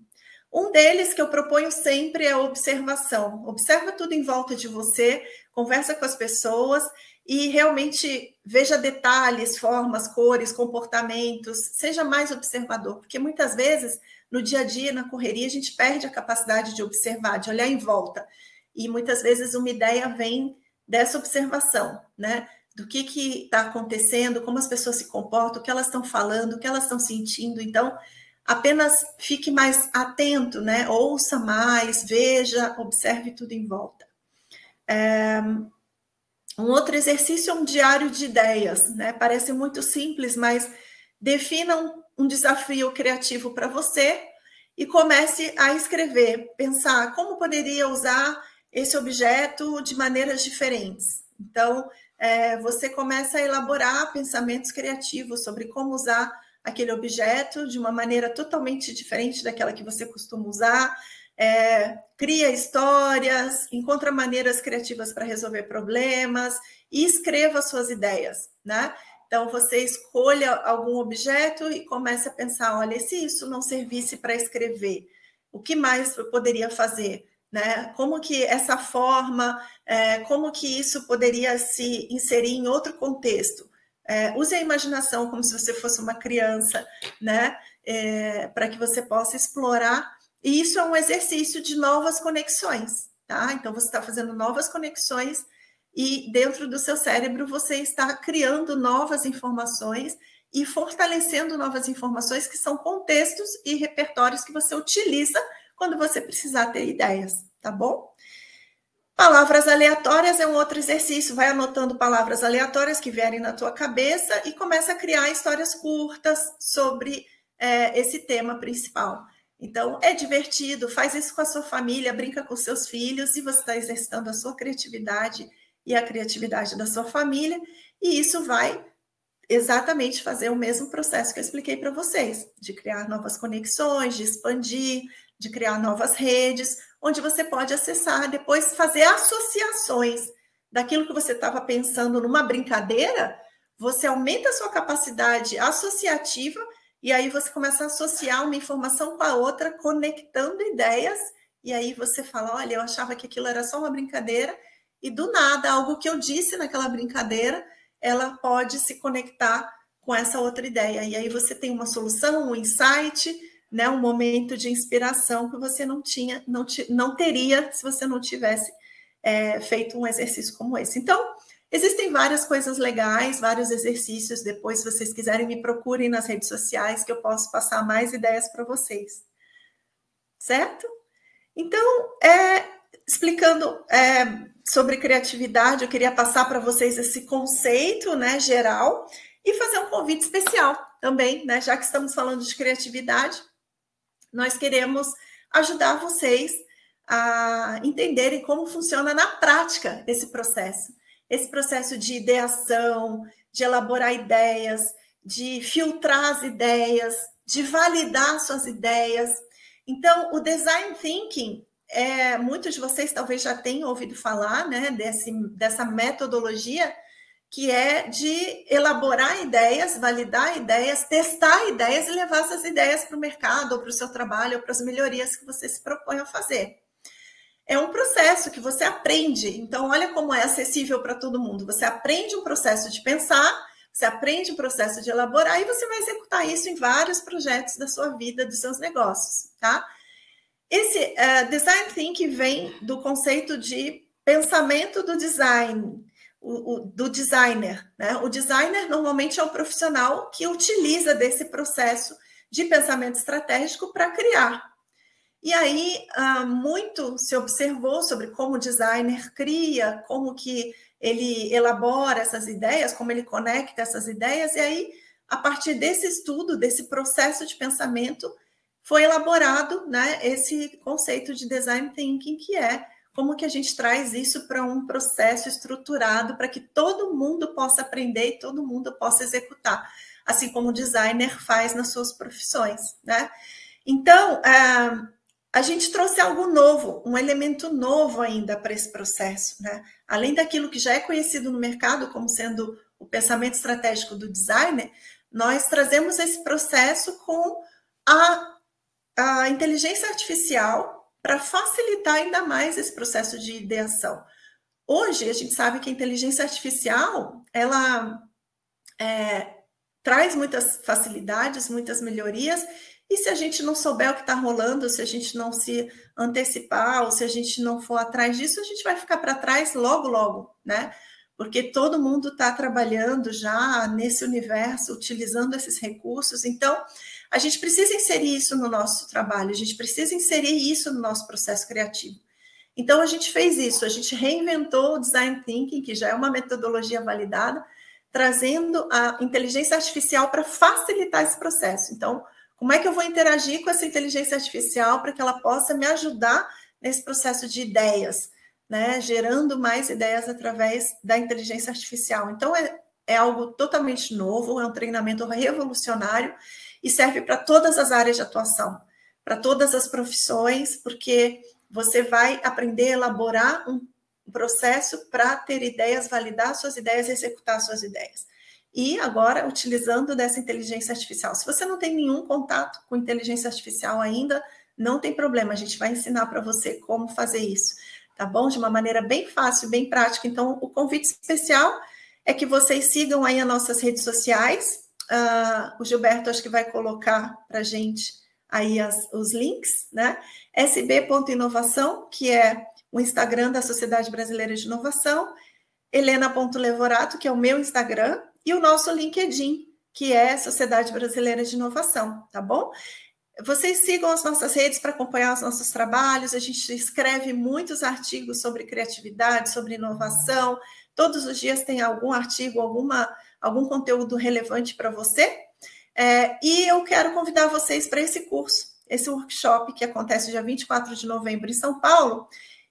Um deles que eu proponho sempre é a observação. Observa tudo em volta de você, conversa com as pessoas e realmente veja detalhes, formas, cores, comportamentos, seja mais observador, porque muitas vezes no dia a dia, na correria, a gente perde a capacidade de observar, de olhar em volta. E muitas vezes uma ideia vem dessa observação, né? Do que está acontecendo, como as pessoas se comportam, o que elas estão falando, o que elas estão sentindo. Então, apenas fique mais atento, né? Ouça mais, veja, observe tudo em volta. É, um outro exercício é um diário de ideias, né? Parece muito simples, mas defina um, um desafio criativo para você e comece a escrever, pensar como poderia usar esse objeto de maneiras diferentes. Então, é, você começa a elaborar pensamentos criativos sobre como usar aquele objeto de uma maneira totalmente diferente daquela que você costuma usar, é, cria histórias, encontra maneiras criativas para resolver problemas e escreva suas ideias, né? Então você escolha algum objeto e comece a pensar, olha, se isso não servisse para escrever, o que mais eu poderia fazer? Né? Como que essa forma, é, como que isso poderia se inserir em outro contexto? É, use a imaginação como se você fosse uma criança, né? É, para que você possa explorar e isso é um exercício de novas conexões, tá? Então você está fazendo novas conexões e dentro do seu cérebro você está criando novas informações e fortalecendo novas informações que são contextos e repertórios que você utiliza quando você precisar ter ideias, tá bom? Palavras aleatórias é um outro exercício. Vai anotando palavras aleatórias que vierem na tua cabeça e começa a criar histórias curtas sobre é, esse tema principal. Então, é divertido, faz isso com a sua família, brinca com seus filhos, e você está exercitando a sua criatividade e a criatividade da sua família, e isso vai exatamente fazer o mesmo processo que eu expliquei para vocês, de criar novas conexões, de expandir, de criar novas redes, onde você pode acessar, depois fazer associações daquilo que você estava pensando numa brincadeira, você aumenta a sua capacidade associativa e aí você começa a associar uma informação com a outra, conectando ideias, e aí você fala: olha, eu achava que aquilo era só uma brincadeira, e do nada, algo que eu disse naquela brincadeira, ela pode se conectar com essa outra ideia. E aí você tem uma solução, um insight, né, um momento de inspiração que você não tinha, não, não teria se você não tivesse é, feito um exercício como esse. Então, existem várias coisas legais, vários exercícios. Depois, se vocês quiserem, me procurem nas redes sociais que eu posso passar mais ideias para vocês. Certo? Então, é, explicando é, sobre criatividade, eu queria passar para vocês esse conceito né, geral e fazer um convite especial também, né? Já que estamos falando de criatividade, nós queremos ajudar vocês a entenderem como funciona na prática esse processo. Esse processo de ideação, de elaborar ideias, de filtrar as ideias, de validar suas ideias. Então, o design thinking, é, muitos de vocês talvez já tenham ouvido falar né, desse, dessa metodologia que é de elaborar ideias, validar ideias, testar ideias e levar essas ideias para o mercado, ou para o seu trabalho, ou para as melhorias que você se propõe a fazer é um processo que você aprende. Então, olha como é acessível para todo mundo. Você aprende um processo de pensar, você aprende um processo de elaborar e você vai executar isso em vários projetos da sua vida, dos seus negócios, tá? Esse uh, design thinking vem do conceito de pensamento do design, o, o, do designer. Né? O designer normalmente é o profissional que utiliza desse processo de pensamento estratégico para criar e aí, ah, muito se observou sobre como o designer cria, como que ele elabora essas ideias, como ele conecta essas ideias, e aí, a partir desse estudo, desse processo de pensamento, foi elaborado né, esse conceito de design thinking, que é como que a gente traz isso para um processo estruturado para que todo mundo possa aprender e todo mundo possa executar, assim como o designer faz nas suas profissões, né? Então, ah, a gente trouxe algo novo, um elemento novo ainda para esse processo, né? Além daquilo que já é conhecido no mercado como sendo o pensamento estratégico do designer, nós trazemos esse processo com a, a inteligência artificial para facilitar ainda mais esse processo de ideação. Hoje a gente sabe que a inteligência artificial ela é, traz muitas facilidades, muitas melhorias e se a gente não souber o que está rolando, se a gente não se antecipar, ou se a gente não for atrás disso, a gente vai ficar para trás logo, logo, né? Porque todo mundo está trabalhando já nesse universo, utilizando esses recursos. Então, a gente precisa inserir isso no nosso trabalho, a gente precisa inserir isso no nosso processo criativo. Então, a gente fez isso, a gente reinventou o design thinking, que já é uma metodologia validada, trazendo a inteligência artificial para facilitar esse processo. Então, como é que eu vou interagir com essa inteligência artificial para que ela possa me ajudar nesse processo de ideias, né? Gerando mais ideias através da inteligência artificial. Então, é, é algo totalmente novo, é um treinamento revolucionário e serve para todas as áreas de atuação, para todas as profissões, porque você vai aprender a elaborar um processo para ter ideias, validar suas ideias executar suas ideias e agora utilizando dessa inteligência artificial. Se você não tem nenhum contato com inteligência artificial ainda, não tem problema, a gente vai ensinar para você como fazer isso, tá bom? De uma maneira bem fácil, bem prática. Então, o convite especial é que vocês sigam aí as nossas redes sociais. Uh, o Gilberto acho que vai colocar para a gente aí as, os links, né? sb.inovação, que é o Instagram da Sociedade Brasileira de Inovação, helena.levorato, que é o meu Instagram, e o nosso LinkedIn, que é Sociedade Brasileira de Inovação, tá bom? Vocês sigam as nossas redes para acompanhar os nossos trabalhos. A gente escreve muitos artigos sobre criatividade, sobre inovação. Todos os dias tem algum artigo, alguma, algum conteúdo relevante para você. É, e eu quero convidar vocês para esse curso, esse workshop que acontece dia 24 de novembro em São Paulo.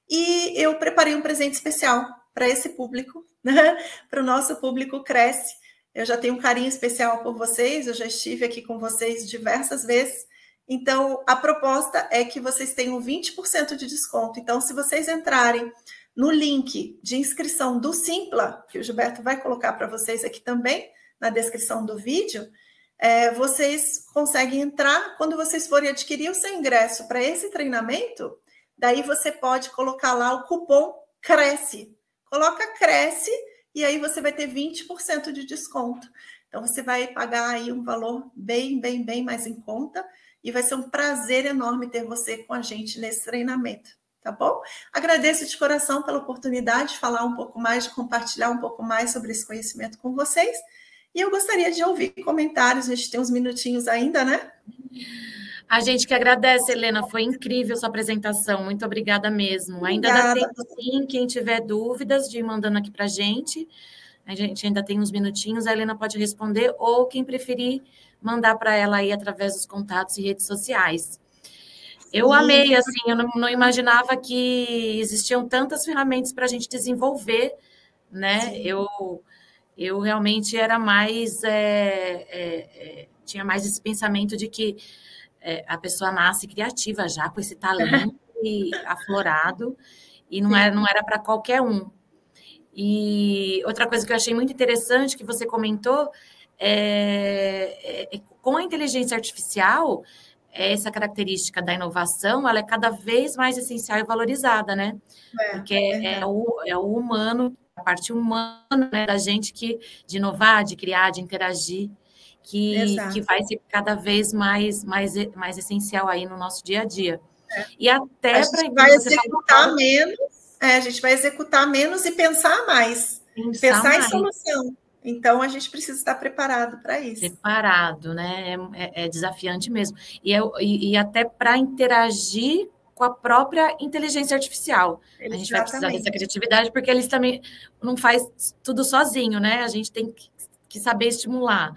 E eu preparei um presente especial para esse público, né? para o nosso público Cresce Eu já tenho um carinho especial por vocês, eu já estive aqui com vocês diversas vezes. Então, a proposta é que vocês tenham 20% de desconto. Então, se vocês entrarem no link de inscrição do Simpla, que o Gilberto vai colocar para vocês aqui também na descrição do vídeo, é, vocês conseguem entrar quando vocês forem adquirir o seu ingresso para esse treinamento. Daí você pode colocar lá o cupom CRECE. Coloca CRECE e aí você vai ter 20% de desconto. Então você vai pagar aí um valor bem, bem, bem mais em conta e vai ser um prazer enorme ter você com a gente nesse treinamento tá bom? Agradeço de coração pela oportunidade de falar um pouco mais, de compartilhar um pouco mais sobre esse conhecimento com vocês. E eu gostaria de ouvir comentários, a gente tem uns minutinhos ainda, né? A gente que agradece, Helena, foi incrível sua apresentação, muito obrigada mesmo. Ainda obrigada. dá tempo, sim, quem tiver dúvidas, de ir mandando aqui para a gente. A gente ainda tem uns minutinhos, a Helena pode responder, ou quem preferir, mandar para ela aí através dos contatos e redes sociais. Eu amei, assim, eu não, não, imaginava que existiam tantas ferramentas para a gente desenvolver, né? Eu, eu realmente era mais, é, é, é, tinha mais esse pensamento de que é, a pessoa nasce criativa já, com esse talento aflorado, e não era, não era para qualquer um. E outra coisa que eu achei muito interessante que você comentou é, é com a inteligência artificial, essa característica da inovação, ela é cada vez mais essencial e valorizada, né? É, Porque é, é, o, é o humano, a parte humana né, da gente que de inovar, de criar, de interagir, que, que vai ser cada vez mais, mais, mais essencial aí no nosso dia a dia. É. E até para vai executar menos, é, a gente vai executar menos e pensar mais. Pensar, pensar mais. em solução. Então, a gente precisa estar preparado para isso. Preparado, né? É, é, é desafiante mesmo. E, é, e, e até para interagir com a própria inteligência artificial. Exatamente. A gente vai precisar dessa criatividade, porque eles também não faz tudo sozinho, né? A gente tem que, que saber estimular.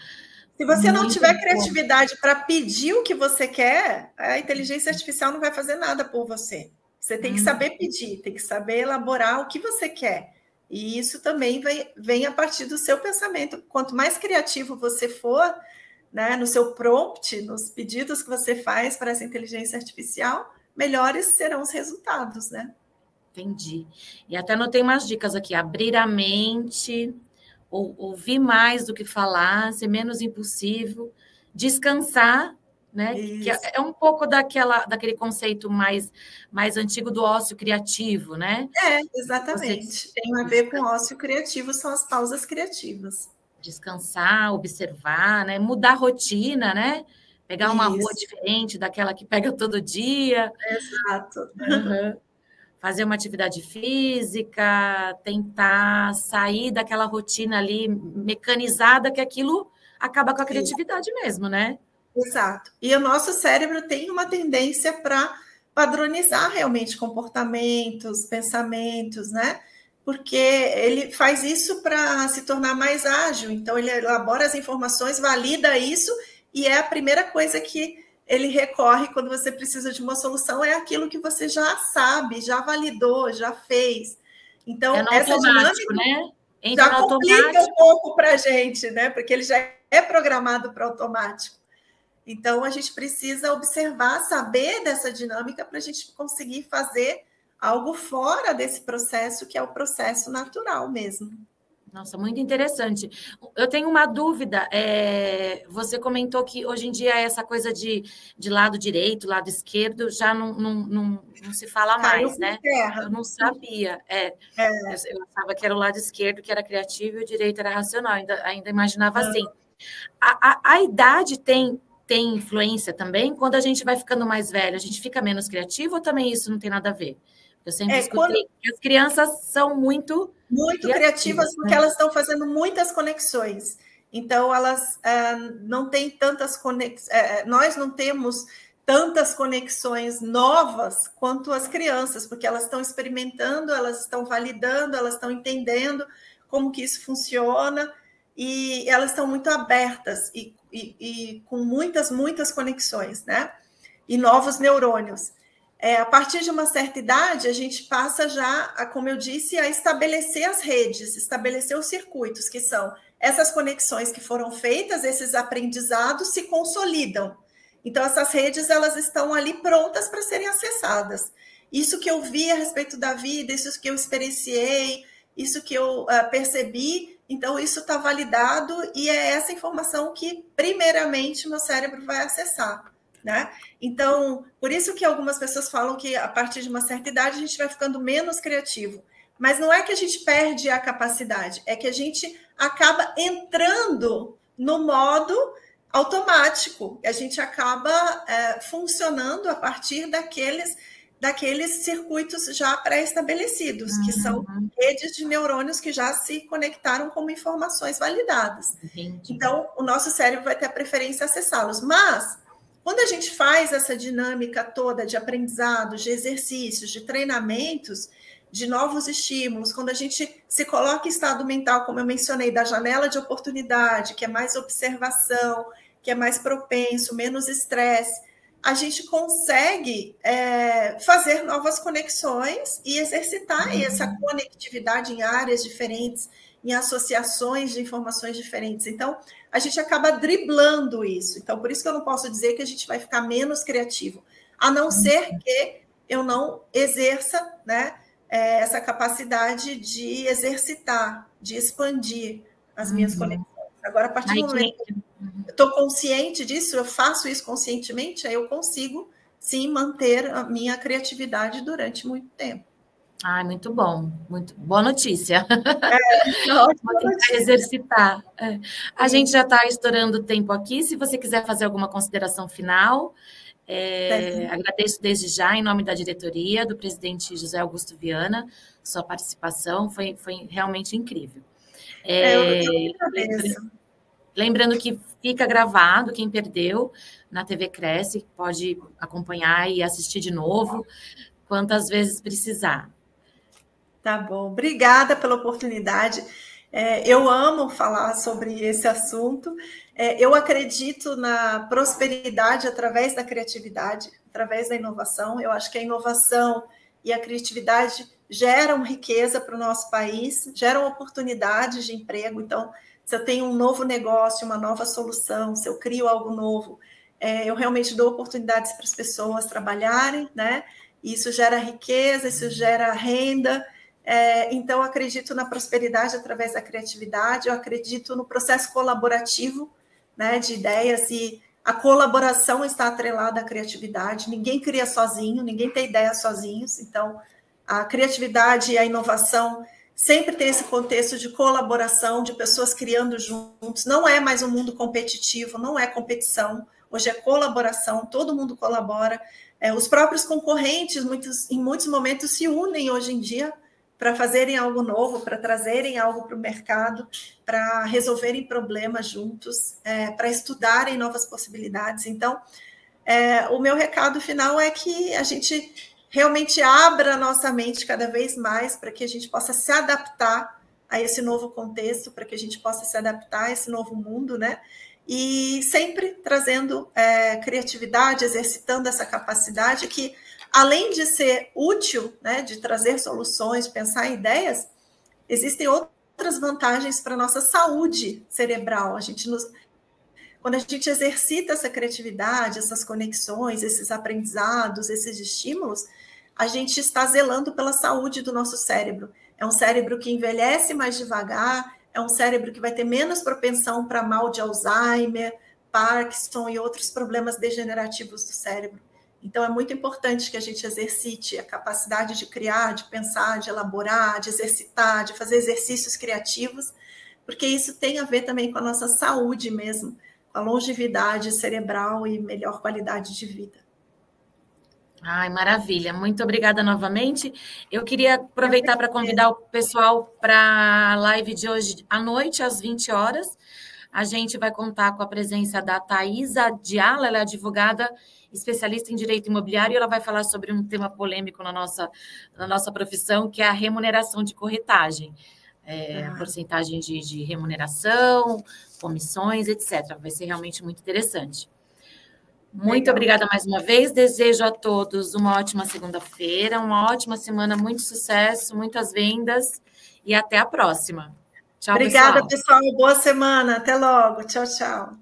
Se você Muito não tiver bom. criatividade para pedir o que você quer, a inteligência artificial não vai fazer nada por você. Você tem que hum. saber pedir, tem que saber elaborar o que você quer. E isso também vem, vem a partir do seu pensamento. Quanto mais criativo você for, né, no seu prompt, nos pedidos que você faz para essa inteligência artificial, melhores serão os resultados, né? Entendi. E até anotei umas dicas aqui: abrir a mente, ou, ouvir mais do que falar, ser menos impulsivo, descansar né? Que é, é um pouco daquela, daquele conceito mais, mais antigo do ócio criativo, né? É, exatamente. Você... Tem a ver com ócio criativo, são as pausas criativas. Descansar, observar, né? Mudar a rotina, né? Pegar uma Isso. rua diferente daquela que pega todo dia. Exato. Uhum. Fazer uma atividade física, tentar sair daquela rotina ali mecanizada, que aquilo acaba com a criatividade Sim. mesmo, né? Exato. E o nosso cérebro tem uma tendência para padronizar realmente comportamentos, pensamentos, né? Porque ele faz isso para se tornar mais ágil. Então, ele elabora as informações, valida isso, e é a primeira coisa que ele recorre quando você precisa de uma solução, é aquilo que você já sabe, já validou, já fez. Então, é essa dinâmica né? Entra já complica automático. um pouco para a gente, né? Porque ele já é programado para automático. Então, a gente precisa observar, saber dessa dinâmica para a gente conseguir fazer algo fora desse processo, que é o processo natural mesmo. Nossa, muito interessante. Eu tenho uma dúvida. É, você comentou que hoje em dia essa coisa de, de lado direito, lado esquerdo, já não, não, não, não se fala Caiu mais, né? Terra. Eu não sabia. É, é. Eu, eu achava que era o lado esquerdo que era criativo e o direito era racional. Ainda, ainda imaginava assim. A, a, a idade tem tem influência também quando a gente vai ficando mais velho, a gente fica menos criativo ou também isso não tem nada a ver? Eu sempre é, escutei quando... que as crianças são muito muito criativas, criativas porque né? elas estão fazendo muitas conexões. Então elas uh, não têm tantas conexões, uh, é, nós não temos tantas conexões novas quanto as crianças, porque elas estão experimentando, elas estão validando, elas estão entendendo como que isso funciona e elas estão muito abertas e e, e com muitas, muitas conexões, né? E novos neurônios. é, a partir de uma certa idade, a gente passa já, a, como eu disse, a estabelecer as redes, estabelecer os circuitos, que são essas conexões que foram feitas, esses aprendizados se consolidam. Então, essas redes elas estão ali prontas para serem acessadas. Isso que eu vi a respeito da vida, isso que eu experienciei, isso que eu uh, percebi, então isso está validado e é essa informação que, primeiramente, meu cérebro vai acessar. Né? Então, por isso que algumas pessoas falam que a partir de uma certa idade a gente vai ficando menos criativo. Mas não é que a gente perde a capacidade, é que a gente acaba entrando no modo automático, a gente acaba é, funcionando a partir daqueles daqueles circuitos já pré-estabelecidos, uhum. que são uhum. redes de neurônios que já se conectaram como informações validadas. Entendi. Então, o nosso cérebro vai ter a preferência acessá-los. Mas, quando a gente faz essa dinâmica toda de aprendizado, de exercícios, de treinamentos, de novos estímulos, quando a gente se coloca em estado mental, como eu mencionei, da janela de oportunidade, que é mais observação, que é mais propenso, menos estresse, a gente consegue é, fazer novas conexões e exercitar uhum. essa conectividade em áreas diferentes, em associações de informações diferentes. Então, a gente acaba driblando isso. Então, por isso que eu não posso dizer que a gente vai ficar menos criativo, a não uhum. ser que eu não exerça né, é, essa capacidade de exercitar, de expandir as minhas uhum. conexões. Agora, a partir do momento que estou consciente disso, eu faço isso conscientemente, aí eu consigo sim manter a minha criatividade durante muito tempo. Ah, muito bom, muito boa notícia. É, Vou tentar exercitar. É. A gente já está estourando o tempo aqui. Se você quiser fazer alguma consideração final, é, agradeço desde já, em nome da diretoria, do presidente José Augusto Viana, sua participação foi, foi realmente incrível. É, lembrando, lembrando que fica gravado, quem perdeu na TV Cresce pode acompanhar e assistir de novo, quantas vezes precisar. Tá bom, obrigada pela oportunidade. É, eu amo falar sobre esse assunto. É, eu acredito na prosperidade através da criatividade, através da inovação. Eu acho que a inovação e a criatividade geram riqueza para o nosso país, geram oportunidades de emprego. Então, se eu tenho um novo negócio, uma nova solução, se eu crio algo novo, é, eu realmente dou oportunidades para as pessoas trabalharem, né? Isso gera riqueza, isso gera renda. É, então, acredito na prosperidade através da criatividade, eu acredito no processo colaborativo né, de ideias e a colaboração está atrelada à criatividade. Ninguém cria sozinho, ninguém tem ideia sozinhos. Então, a criatividade e a inovação sempre tem esse contexto de colaboração, de pessoas criando juntos. Não é mais um mundo competitivo, não é competição. Hoje é colaboração, todo mundo colabora. É, os próprios concorrentes, muitos, em muitos momentos, se unem hoje em dia para fazerem algo novo, para trazerem algo para o mercado, para resolverem problemas juntos, é, para estudarem novas possibilidades. Então, é, o meu recado final é que a gente realmente abra a nossa mente cada vez mais para que a gente possa se adaptar a esse novo contexto, para que a gente possa se adaptar a esse novo mundo, né? E sempre trazendo é, criatividade, exercitando essa capacidade que, além de ser útil, né, de trazer soluções, pensar em ideias, existem outras vantagens para a nossa saúde cerebral. A gente nos, quando a gente exercita essa criatividade, essas conexões, esses aprendizados, esses estímulos, a gente está zelando pela saúde do nosso cérebro. É um cérebro que envelhece mais devagar, é um cérebro que vai ter menos propensão para mal de Alzheimer, Parkinson e outros problemas degenerativos do cérebro. Então, é muito importante que a gente exercite a capacidade de criar, de pensar, de elaborar, de exercitar, de fazer exercícios criativos, porque isso tem a ver também com a nossa saúde mesmo, com a longevidade cerebral e melhor qualidade de vida. Ai, maravilha. Muito obrigada novamente. Eu queria aproveitar para convidar o pessoal para a live de hoje à noite, às 20 horas. A gente vai contar com a presença da Thaisa Diala, ela é advogada especialista em direito imobiliário, e ela vai falar sobre um tema polêmico na nossa, na nossa profissão, que é a remuneração de corretagem. É, ah. Porcentagem de, de remuneração, comissões, etc. Vai ser realmente muito interessante. Muito Legal. obrigada mais uma vez. Desejo a todos uma ótima segunda-feira, uma ótima semana, muito sucesso, muitas vendas e até a próxima. Tchau, Obrigada, pessoal. pessoal. Boa semana. Até logo. Tchau, tchau.